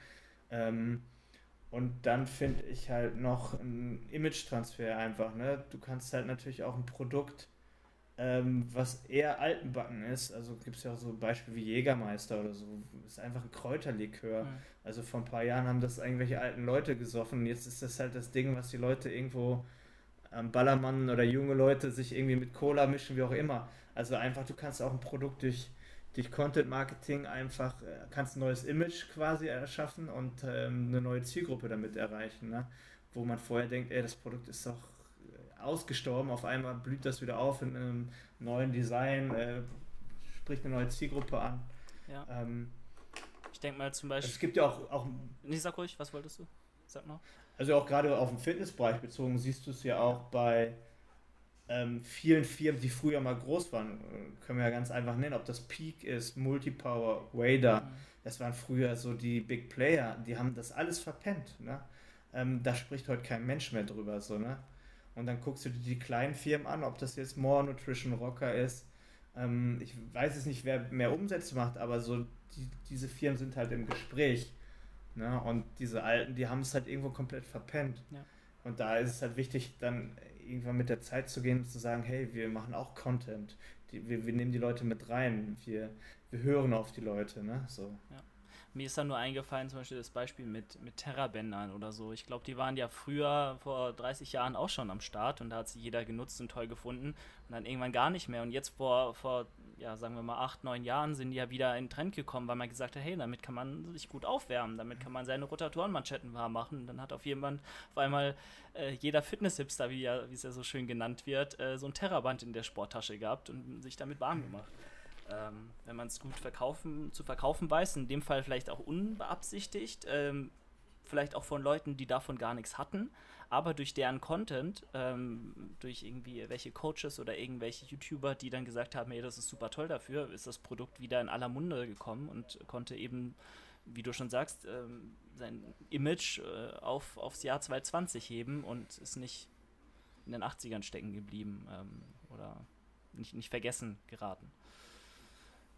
Ähm, Und dann finde ich halt noch ein Image-Transfer einfach. Ne? Du kannst halt natürlich auch ein Produkt, ähm, was eher altenbacken ist, also gibt es ja auch so Beispiele wie Jägermeister oder so, ist einfach ein Kräuterlikör. Mhm. Also vor ein paar Jahren haben das irgendwelche alten Leute gesoffen. Jetzt ist das halt das Ding, was die Leute irgendwo am Ballermann oder junge Leute sich irgendwie mit Cola mischen, wie auch immer. Also einfach, du kannst auch ein Produkt durch durch Content Marketing einfach äh, kannst ein neues Image quasi erschaffen und ähm, eine neue Zielgruppe damit erreichen, ne? wo man vorher denkt, ey, das Produkt ist doch ausgestorben, auf einmal blüht das wieder auf in einem neuen Design, äh, spricht eine neue Zielgruppe an. Ja. Ähm, ich denke mal zum Beispiel. Es gibt ja auch, auch. Nee, sag ruhig, was wolltest du? Sag noch. Also auch gerade auf den Fitnessbereich bezogen siehst du es ja auch bei ähm, vielen Firmen, die früher mal groß waren, äh, können wir ja ganz einfach nennen, ob das Peak ist, Multipower, Wader, mhm. das waren früher so die Big Player, die haben das alles verpennt. Ne? Ähm, da spricht heute kein Mensch mehr drüber. So, ne? Und dann guckst du dir die kleinen Firmen an, ob das jetzt More Nutrition Rocker ist. Ähm, ich weiß jetzt nicht, wer mehr Umsätze macht, aber so die, diese Firmen sind halt im Gespräch. Ne? Und diese Alten, die haben es halt irgendwo komplett verpennt. Ja. Und da ist es halt wichtig, dann irgendwann mit der Zeit zu gehen und zu sagen, hey, wir machen auch Content. Die, wir, wir nehmen die Leute mit rein. Wir, wir hören auf die Leute, ne? So. Ja. Mir ist da nur eingefallen, zum Beispiel das Beispiel mit, mit Terrabändern oder so. Ich glaube, die waren ja früher, vor 30 Jahren, auch schon am Start und da hat sie jeder genutzt und toll gefunden und dann irgendwann gar nicht mehr. Und jetzt vor, vor ja, sagen wir mal, acht, neun Jahren sind die ja wieder in Trend gekommen, weil man gesagt hat, hey, damit kann man sich gut aufwärmen, damit kann man seine Rotatorenmanschetten warm machen. Und dann hat auf jemand auf einmal äh, jeder Fitness-Hipster, wie, ja, es ja so schön genannt wird, äh, so ein Terraband in der Sporttasche gehabt und sich damit warm gemacht. Ähm, wenn man es gut verkaufen, zu verkaufen weiß, in dem Fall vielleicht auch unbeabsichtigt, ähm, vielleicht auch von Leuten, die davon gar nichts hatten, aber durch deren Content, ähm, durch irgendwie welche Coaches oder irgendwelche YouTuber, die dann gesagt haben, hey, das ist super toll dafür, ist das Produkt wieder in aller Munde gekommen und konnte eben, wie du schon sagst, ähm, sein Image äh, auf, aufs Jahr 2020 heben und ist nicht in den 80ern stecken geblieben ähm, oder nicht, nicht vergessen geraten.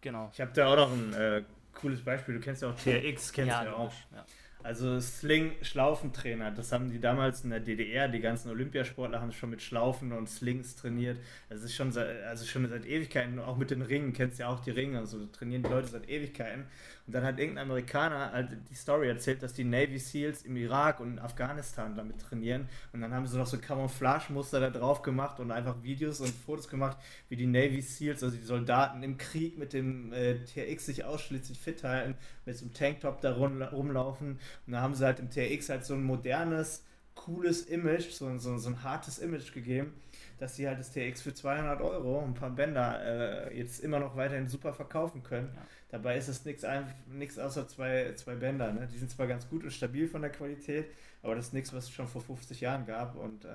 Genau. Ich habe da auch noch ein äh, cooles Beispiel. Du kennst ja auch TRX, kennst ja, ja auch. Ja. Also Sling-Schlaufentrainer, das haben die damals in der DDR, die ganzen Olympiasportler haben schon mit Schlaufen und Slings trainiert. Das ist schon seit, also schon seit Ewigkeiten, auch mit den Ringen, kennst ja auch die Ringe, also trainieren die Leute seit Ewigkeiten. Und dann hat irgendein Amerikaner halt die Story erzählt, dass die Navy Seals im Irak und in Afghanistan damit trainieren. Und dann haben sie noch so Camouflage-Muster da drauf gemacht und einfach Videos und Fotos gemacht, wie die Navy Seals, also die Soldaten im Krieg mit dem äh, TRX sich ausschließlich fit halten, mit so einem Tanktop da rumlaufen. Und da haben sie halt im TRX halt so ein modernes, cooles Image, so, so, so ein hartes Image gegeben dass sie halt das TX für 200 Euro, ein paar Bänder, äh, jetzt immer noch weiterhin super verkaufen können. Ja. Dabei ist es nichts außer zwei, zwei Bänder. Ne? Die sind zwar ganz gut und stabil von der Qualität, aber das ist nichts, was es schon vor 50 Jahren gab und äh,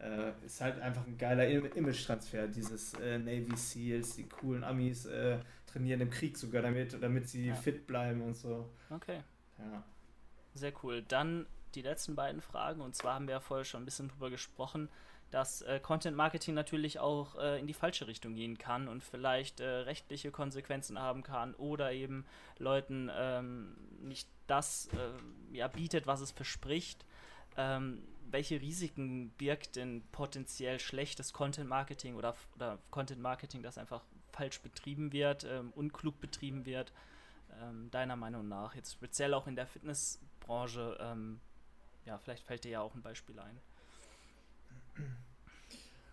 äh, ist halt einfach ein geiler Image-Transfer. Dieses äh, Navy Seals, die coolen Amis äh, trainieren im Krieg sogar damit, damit sie ja. fit bleiben und so. Okay. Ja. Sehr cool. Dann die letzten beiden Fragen und zwar haben wir ja vorher schon ein bisschen drüber gesprochen dass äh, Content Marketing natürlich auch äh, in die falsche Richtung gehen kann und vielleicht äh, rechtliche Konsequenzen haben kann oder eben Leuten ähm, nicht das äh, ja, bietet, was es verspricht. Ähm, welche Risiken birgt denn potenziell schlechtes Content Marketing oder, oder Content Marketing, das einfach falsch betrieben wird, ähm, unklug betrieben wird, ähm, deiner Meinung nach? Jetzt speziell auch in der Fitnessbranche, ähm, ja, vielleicht fällt dir ja auch ein Beispiel ein.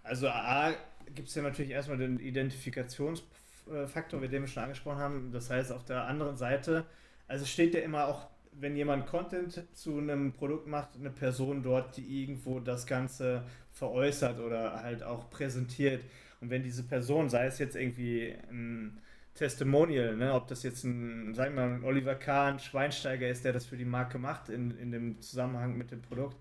Also A gibt es ja natürlich erstmal den Identifikationsfaktor, den wir schon angesprochen haben. Das heißt, auf der anderen Seite, also steht ja immer auch, wenn jemand Content zu einem Produkt macht, eine Person dort, die irgendwo das Ganze veräußert oder halt auch präsentiert. Und wenn diese Person, sei es jetzt irgendwie ein Testimonial, ne, ob das jetzt ein, sagen wir mal, ein Oliver Kahn, Schweinsteiger ist, der das für die Marke macht in, in dem Zusammenhang mit dem Produkt,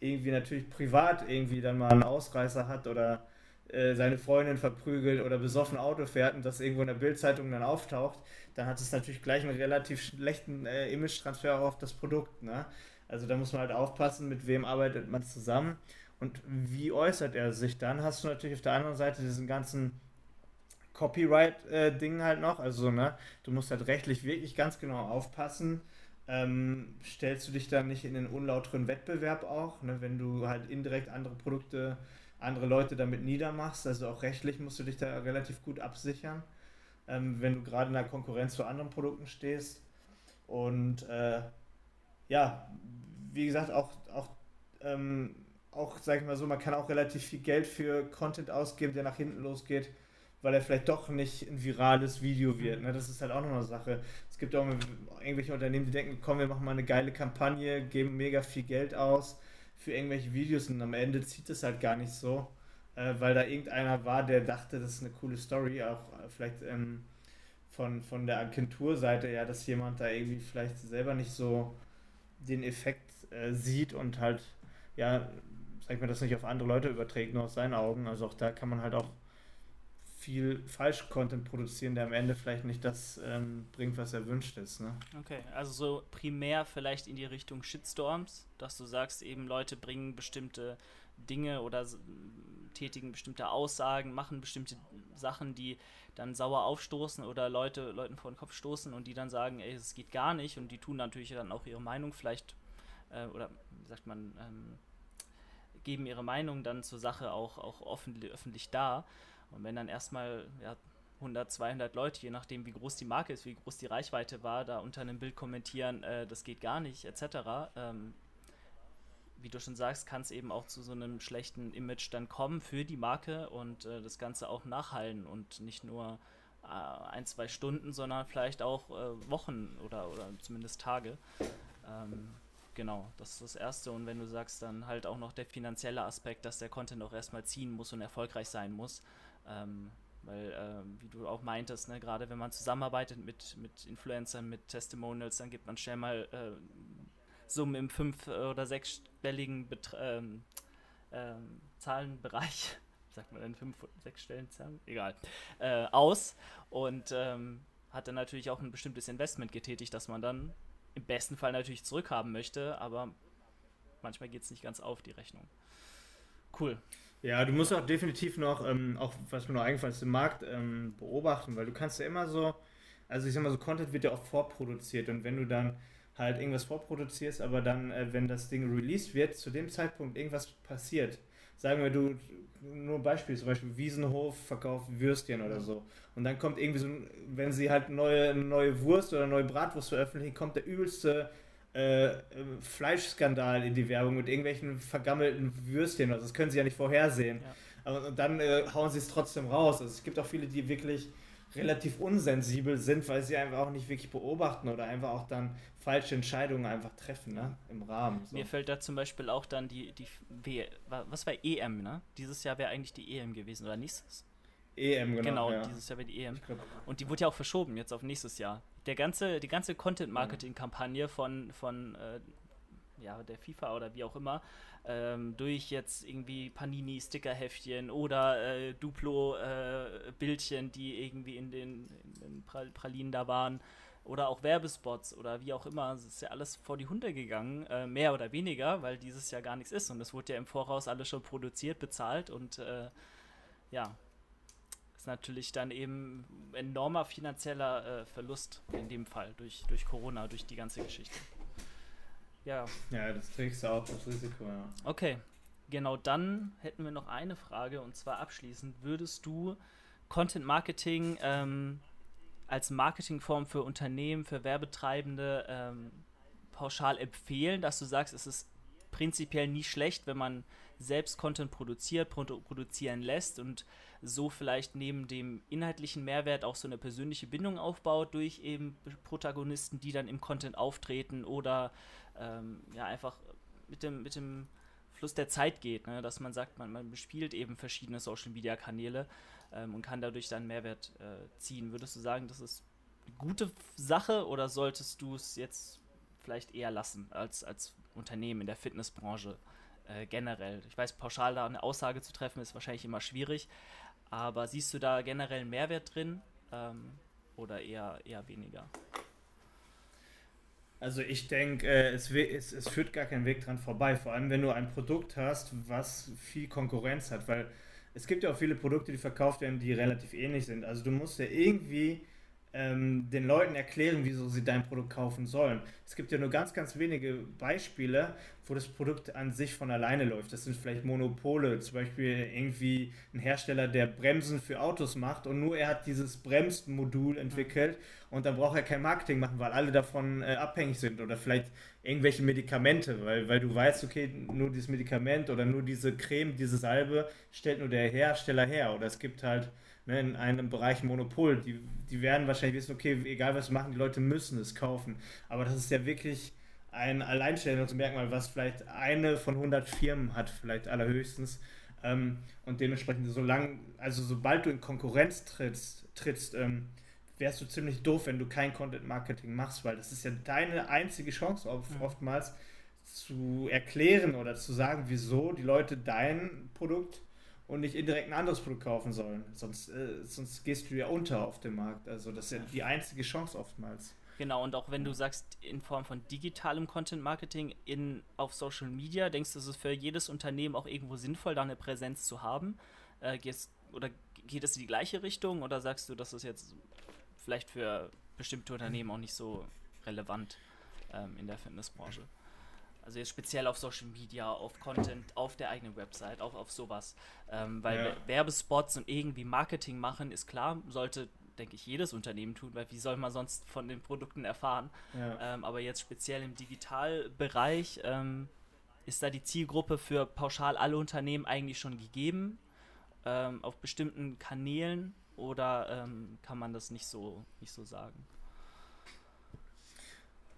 irgendwie natürlich privat irgendwie dann mal einen Ausreißer hat oder äh, seine Freundin verprügelt oder besoffen Auto fährt und das irgendwo in der Bildzeitung dann auftaucht, dann hat es natürlich gleich einen relativ schlechten äh, Image-Transfer auf das Produkt. Ne? Also da muss man halt aufpassen, mit wem arbeitet man zusammen und wie äußert er sich dann. Hast du natürlich auf der anderen Seite diesen ganzen Copyright-Ding äh, halt noch. Also, ne, du musst halt rechtlich wirklich ganz genau aufpassen ähm, stellst du dich dann nicht in den unlauteren Wettbewerb auch, ne, wenn du halt indirekt andere Produkte, andere Leute damit niedermachst? Also auch rechtlich musst du dich da relativ gut absichern, ähm, wenn du gerade in der Konkurrenz zu anderen Produkten stehst. Und äh, ja, wie gesagt, auch, auch, ähm, auch, sag ich mal so, man kann auch relativ viel Geld für Content ausgeben, der nach hinten losgeht weil er vielleicht doch nicht ein virales Video wird. Ne? Das ist halt auch noch eine Sache. Gibt auch irgendwelche Unternehmen, die denken, komm, wir machen mal eine geile Kampagne, geben mega viel Geld aus für irgendwelche Videos und am Ende zieht es halt gar nicht so, äh, weil da irgendeiner war, der dachte, das ist eine coole Story, auch äh, vielleicht ähm, von, von der Agenturseite ja, dass jemand da irgendwie vielleicht selber nicht so den Effekt äh, sieht und halt, ja, sag ich mal, das nicht auf andere Leute überträgt, nur aus seinen Augen. Also auch da kann man halt auch viel Falsch-Content produzieren, der am Ende vielleicht nicht das ähm, bringt, was erwünscht ist. Ne? Okay, also so primär vielleicht in die Richtung Shitstorms, dass du sagst, eben Leute bringen bestimmte Dinge oder tätigen bestimmte Aussagen, machen bestimmte Sachen, die dann sauer aufstoßen oder Leute Leuten vor den Kopf stoßen und die dann sagen, ey, es geht gar nicht und die tun natürlich dann auch ihre Meinung vielleicht äh, oder wie sagt man ähm, geben ihre Meinung dann zur Sache auch auch offen, öffentlich dar. Und wenn dann erstmal ja, 100, 200 Leute, je nachdem wie groß die Marke ist, wie groß die Reichweite war, da unter einem Bild kommentieren, äh, das geht gar nicht, etc., ähm, wie du schon sagst, kann es eben auch zu so einem schlechten Image dann kommen für die Marke und äh, das Ganze auch nachhallen und nicht nur äh, ein, zwei Stunden, sondern vielleicht auch äh, Wochen oder, oder zumindest Tage. Ähm, genau, das ist das Erste. Und wenn du sagst, dann halt auch noch der finanzielle Aspekt, dass der Content auch erstmal ziehen muss und erfolgreich sein muss, ähm, weil, äh, wie du auch meintest, ne, gerade wenn man zusammenarbeitet mit, mit Influencern, mit Testimonials, dann gibt man schnell mal äh, Summen im fünf- oder sechsstelligen Bet ähm, ähm, Zahlenbereich, sagt man denn fünf, sechs Stellen Zahlen? Egal, äh, aus und ähm, hat dann natürlich auch ein bestimmtes Investment getätigt, das man dann im besten Fall natürlich zurückhaben möchte, aber manchmal geht es nicht ganz auf, die Rechnung. Cool. Ja, du musst auch definitiv noch, ähm, auch was mir noch eingefallen ist, den Markt ähm, beobachten, weil du kannst ja immer so, also ich sag mal so, Content wird ja auch vorproduziert und wenn du dann halt irgendwas vorproduzierst, aber dann, äh, wenn das Ding released wird, zu dem Zeitpunkt irgendwas passiert, sagen wir, du, nur ein Beispiel, zum Beispiel Wiesenhof verkauft Würstchen oder so. Und dann kommt irgendwie so, wenn sie halt neue, neue Wurst oder neue Bratwurst veröffentlichen, kommt der übelste äh, Fleischskandal in die Werbung mit irgendwelchen vergammelten Würstchen. Also das können sie ja nicht vorhersehen. Ja. Aber, und dann äh, hauen sie es trotzdem raus. Also es gibt auch viele, die wirklich relativ unsensibel sind, weil sie einfach auch nicht wirklich beobachten oder einfach auch dann falsche Entscheidungen einfach treffen, ne? Im Rahmen. So. Mir fällt da zum Beispiel auch dann die, die w, was war EM, ne? Dieses Jahr wäre eigentlich die EM gewesen, oder nächstes? EM, genau. Genau, ja. dieses Jahr wäre die EM. Und die wurde ja auch verschoben jetzt auf nächstes Jahr der ganze, die ganze Content-Marketing-Kampagne von, von äh, ja, der FIFA oder wie auch immer, ähm, durch jetzt irgendwie Panini-Stickerheftchen oder äh, Duplo-Bildchen, äh, die irgendwie in den, in den Pralinen da waren, oder auch Werbespots oder wie auch immer. Es ist ja alles vor die Hunde gegangen, äh, mehr oder weniger, weil dieses Jahr gar nichts ist und es wurde ja im Voraus alles schon produziert, bezahlt und äh, ja, ist natürlich dann eben enormer finanzieller äh, Verlust in dem Fall durch, durch Corona, durch die ganze Geschichte. Ja. Ja, das trägst du auch das Risiko, ja. Okay, genau dann hätten wir noch eine Frage und zwar abschließend: Würdest du Content Marketing ähm, als Marketingform für Unternehmen, für Werbetreibende ähm, pauschal empfehlen, dass du sagst, es ist prinzipiell nie schlecht, wenn man selbst Content produziert, produ produzieren lässt und so vielleicht neben dem inhaltlichen Mehrwert auch so eine persönliche Bindung aufbaut durch eben Protagonisten, die dann im Content auftreten oder ähm, ja einfach mit dem, mit dem Fluss der Zeit geht, ne? dass man sagt, man, man bespielt eben verschiedene Social Media Kanäle ähm, und kann dadurch dann Mehrwert äh, ziehen. Würdest du sagen, das ist eine gute Sache oder solltest du es jetzt vielleicht eher lassen als, als Unternehmen in der Fitnessbranche äh, generell? Ich weiß, pauschal da eine Aussage zu treffen ist wahrscheinlich immer schwierig, aber siehst du da generell einen Mehrwert drin ähm, oder eher, eher weniger? Also ich denke, äh, es, es, es, führt gar keinen Weg dran vorbei, vor allem wenn du ein Produkt hast, was viel Konkurrenz hat, weil es gibt ja auch viele Produkte, die verkauft werden, die relativ ähnlich sind. Also du musst ja irgendwie ähm, den Leuten erklären, wieso sie dein Produkt kaufen sollen. Es gibt ja nur ganz, ganz wenige Beispiele, wo das Produkt an sich von alleine läuft. Das sind vielleicht Monopole, zum Beispiel irgendwie ein Hersteller, der Bremsen für Autos macht und nur er hat dieses Bremsmodul entwickelt und dann braucht er kein Marketing machen, weil alle davon äh, abhängig sind oder vielleicht irgendwelche Medikamente, weil, weil du weißt, okay, nur dieses Medikament oder nur diese Creme, diese Salbe stellt nur der Hersteller her oder es gibt halt ne, in einem Bereich Monopol, die, die werden wahrscheinlich wissen, okay, egal was wir machen, die Leute müssen es kaufen, aber das ist ja wirklich ein Alleinstellungsmerkmal, was vielleicht eine von 100 Firmen hat, vielleicht allerhöchstens. Ähm, und dementsprechend, solange, also sobald du in Konkurrenz trittst, trittst ähm, wärst du ziemlich doof, wenn du kein Content Marketing machst, weil das ist ja deine einzige Chance oft, oftmals zu erklären oder zu sagen, wieso die Leute dein Produkt und nicht indirekt ein anderes Produkt kaufen sollen. Sonst, äh, sonst gehst du ja unter auf dem Markt. Also das ist ja die einzige Chance oftmals. Genau, und auch wenn du sagst, in Form von digitalem Content Marketing in, auf Social Media, denkst du, es ist für jedes Unternehmen auch irgendwo sinnvoll, da eine Präsenz zu haben? Äh, gehst, oder geht es in die gleiche Richtung oder sagst du, das ist jetzt vielleicht für bestimmte Unternehmen auch nicht so relevant ähm, in der Fitnessbranche? Also jetzt speziell auf Social Media, auf Content, auf der eigenen Website, auch auf sowas. Ähm, weil ja. Werbespots und irgendwie Marketing machen, ist klar, sollte denke ich, jedes Unternehmen tun, weil wie soll man sonst von den Produkten erfahren? Ja. Ähm, aber jetzt speziell im Digitalbereich ähm, ist da die Zielgruppe für pauschal alle Unternehmen eigentlich schon gegeben ähm, auf bestimmten Kanälen oder ähm, kann man das nicht so, nicht so sagen?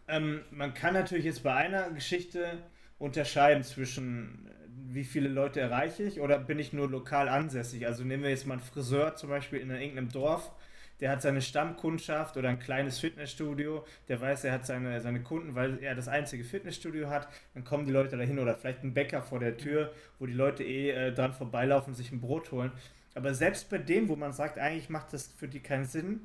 Ähm, man kann natürlich jetzt bei einer Geschichte unterscheiden zwischen wie viele Leute erreiche ich oder bin ich nur lokal ansässig. Also nehmen wir jetzt mal einen Friseur zum Beispiel in irgendeinem Dorf der hat seine Stammkundschaft oder ein kleines Fitnessstudio, der weiß, er hat seine, seine Kunden, weil er das einzige Fitnessstudio hat, dann kommen die Leute dahin oder vielleicht ein Bäcker vor der Tür, wo die Leute eh äh, dran vorbeilaufen sich ein Brot holen. Aber selbst bei dem, wo man sagt, eigentlich macht das für die keinen Sinn,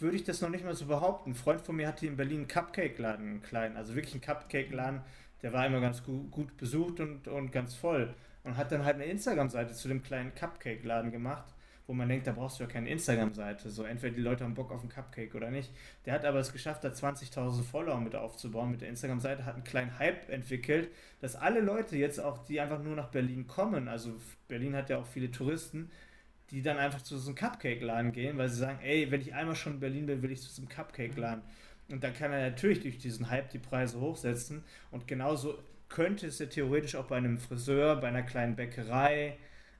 würde ich das noch nicht mal so behaupten. Ein Freund von mir hatte in Berlin einen Cupcake-Laden, einen kleinen, also wirklich einen Cupcake-Laden, der war immer ganz gut, gut besucht und, und ganz voll. Und hat dann halt eine Instagram-Seite zu dem kleinen Cupcake-Laden gemacht wo man denkt, da brauchst du ja keine Instagram-Seite. So, entweder die Leute haben Bock auf einen Cupcake oder nicht. Der hat aber es geschafft, da 20.000 Follower mit aufzubauen mit der Instagram-Seite, hat einen kleinen Hype entwickelt, dass alle Leute jetzt auch, die einfach nur nach Berlin kommen, also Berlin hat ja auch viele Touristen, die dann einfach zu so einem Cupcake-Laden gehen, weil sie sagen, ey, wenn ich einmal schon in Berlin bin, will ich zu so einem Cupcake-Laden. Und dann kann er natürlich durch diesen Hype die Preise hochsetzen. Und genauso könnte es ja theoretisch auch bei einem Friseur, bei einer kleinen Bäckerei,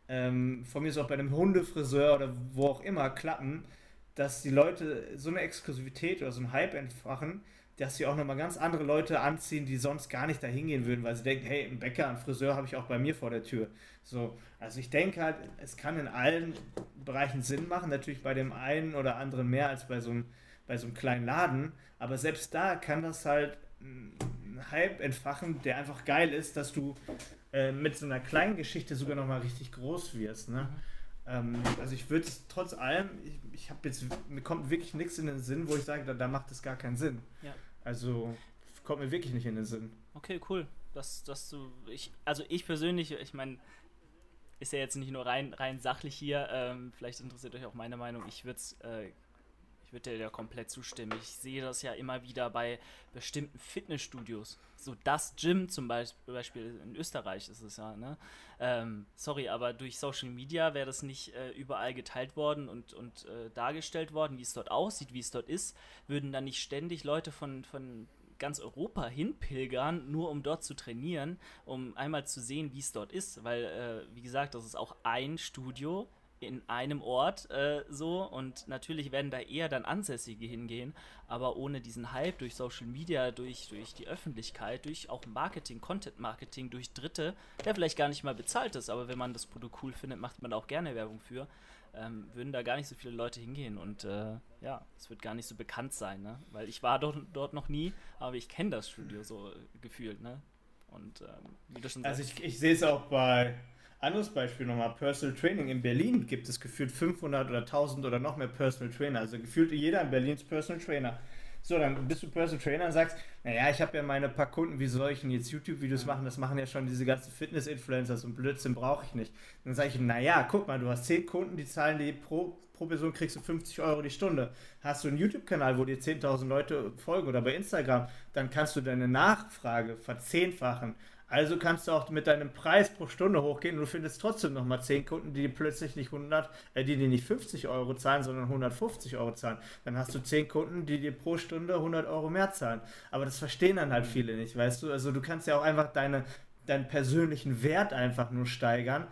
ähm, von mir ist auch bei einem Hundefriseur oder wo auch immer klappen, dass die Leute so eine Exklusivität oder so einen Hype entfachen, dass sie auch nochmal ganz andere Leute anziehen, die sonst gar nicht da hingehen würden, weil sie denken, hey, einen Bäcker, einen Friseur habe ich auch bei mir vor der Tür. So, also ich denke halt, es kann in allen Bereichen Sinn machen, natürlich bei dem einen oder anderen mehr als bei so einem, bei so einem kleinen Laden, aber selbst da kann das halt einen Hype entfachen, der einfach geil ist, dass du äh, mit so einer kleinen Geschichte sogar noch mal richtig groß wirst. Ne? Ähm, also ich würde es trotz allem, ich, ich habe jetzt, mir kommt wirklich nichts in den Sinn, wo ich sage, da, da macht es gar keinen Sinn. Ja. Also kommt mir wirklich nicht in den Sinn. Okay, cool. Dass, dass du, ich, also ich persönlich, ich meine, ist ja jetzt nicht nur rein, rein sachlich hier, ähm, vielleicht interessiert euch auch meine Meinung. Ich würde es äh, ich würde dir ja komplett zustimmen. Ich sehe das ja immer wieder bei bestimmten Fitnessstudios. So das Gym zum Beispiel in Österreich ist es ja, ne? Ähm, sorry, aber durch Social Media wäre das nicht äh, überall geteilt worden und, und äh, dargestellt worden, wie es dort aussieht, wie es dort ist, würden dann nicht ständig Leute von, von ganz Europa hinpilgern, nur um dort zu trainieren, um einmal zu sehen, wie es dort ist. Weil, äh, wie gesagt, das ist auch ein Studio in einem Ort äh, so und natürlich werden da eher dann Ansässige hingehen, aber ohne diesen Hype durch Social Media, durch, durch die Öffentlichkeit, durch auch Marketing, Content Marketing, durch Dritte, der vielleicht gar nicht mal bezahlt ist, aber wenn man das Produkt cool findet, macht man auch gerne Werbung für, ähm, würden da gar nicht so viele Leute hingehen und äh, ja, es wird gar nicht so bekannt sein, ne? weil ich war dort, dort noch nie, aber ich kenne das Studio so gefühlt, ne? Und ähm, wie du schon sagst. Also ich, ich sehe es auch bei anderes Beispiel nochmal, Personal Training. In Berlin gibt es gefühlt 500 oder 1000 oder noch mehr Personal Trainer. Also gefühlt jeder in Berlin ist Personal Trainer. So, dann bist du Personal Trainer und sagst, naja, ich habe ja meine paar Kunden, wie soll ich denn jetzt YouTube-Videos machen? Das machen ja schon diese ganzen Fitness-Influencers und Blödsinn brauche ich nicht. Dann sage ich, naja, guck mal, du hast zehn Kunden, die zahlen die pro, pro Person kriegst du 50 Euro die Stunde. Hast du einen YouTube-Kanal, wo dir 10.000 Leute folgen oder bei Instagram, dann kannst du deine Nachfrage verzehnfachen. Also kannst du auch mit deinem Preis pro Stunde hochgehen und du findest trotzdem nochmal 10 Kunden, die plötzlich nicht 100, äh, die dir nicht 50 Euro zahlen, sondern 150 Euro zahlen. Dann hast du 10 Kunden, die dir pro Stunde 100 Euro mehr zahlen. Aber das verstehen dann halt viele nicht, weißt du? Also du kannst ja auch einfach deine, deinen persönlichen Wert einfach nur steigern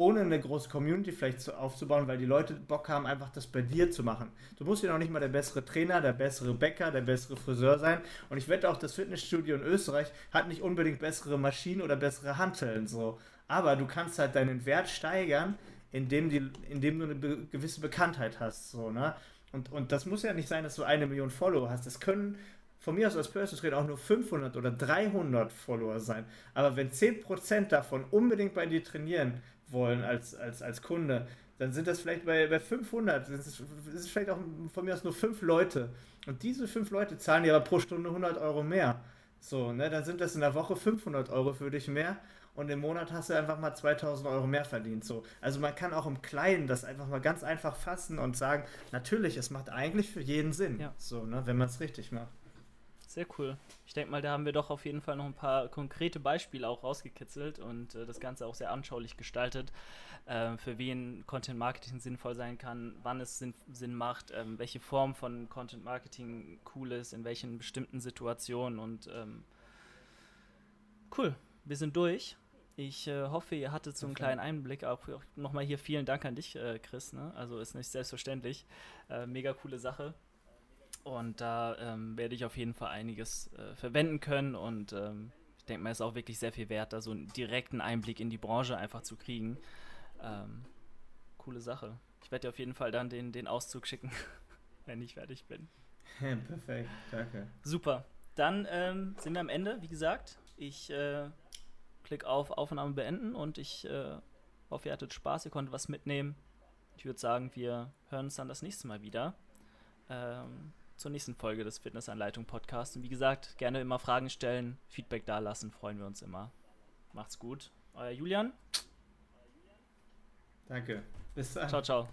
ohne eine große Community vielleicht aufzubauen, weil die Leute Bock haben, einfach das bei dir zu machen. Du musst ja noch nicht mal der bessere Trainer, der bessere Bäcker, der bessere Friseur sein. Und ich wette auch, das Fitnessstudio in Österreich hat nicht unbedingt bessere Maschinen oder bessere Hanteln so. Aber du kannst halt deinen Wert steigern, indem, die, indem du eine be gewisse Bekanntheit hast. So, ne? und, und das muss ja nicht sein, dass du eine Million Follower hast. Das können von mir aus als Personal Trainer auch nur 500 oder 300 Follower sein. Aber wenn 10% davon unbedingt bei dir trainieren, wollen als, als, als Kunde, dann sind das vielleicht bei, bei 500, das ist, das ist vielleicht auch von mir aus nur fünf Leute. Und diese fünf Leute zahlen dir aber pro Stunde 100 Euro mehr. So, ne, dann sind das in der Woche 500 Euro für dich mehr und im Monat hast du einfach mal 2000 Euro mehr verdient. So. Also man kann auch im Kleinen das einfach mal ganz einfach fassen und sagen, natürlich, es macht eigentlich für jeden Sinn, ja. so, ne, wenn man es richtig macht. Sehr cool. Ich denke mal, da haben wir doch auf jeden Fall noch ein paar konkrete Beispiele auch rausgekitzelt und äh, das Ganze auch sehr anschaulich gestaltet, äh, für wen Content Marketing sinnvoll sein kann, wann es Sinn, Sinn macht, äh, welche Form von Content Marketing cool ist, in welchen bestimmten Situationen und ähm, cool. Wir sind durch. Ich äh, hoffe, ihr hattet so einen kleinen Einblick. Auch, auch nochmal hier vielen Dank an dich, äh, Chris. Ne? Also ist nicht selbstverständlich. Äh, mega coole Sache. Und da ähm, werde ich auf jeden Fall einiges äh, verwenden können und ähm, ich denke mal, es ist auch wirklich sehr viel wert, da so einen direkten Einblick in die Branche einfach zu kriegen. Ähm, coole Sache. Ich werde dir auf jeden Fall dann den, den Auszug schicken, wenn ich fertig bin. Perfekt, danke. Super. Dann ähm, sind wir am Ende, wie gesagt. Ich äh, klicke auf Aufnahme beenden und ich äh, hoffe, ihr hattet Spaß, ihr konntet was mitnehmen. Ich würde sagen, wir hören uns dann das nächste Mal wieder. Ähm, zur nächsten Folge des Fitnessanleitung Podcasts. Und wie gesagt, gerne immer Fragen stellen, Feedback dalassen, freuen wir uns immer. Macht's gut. Euer Julian. Danke. Bis dann. Ciao, ciao.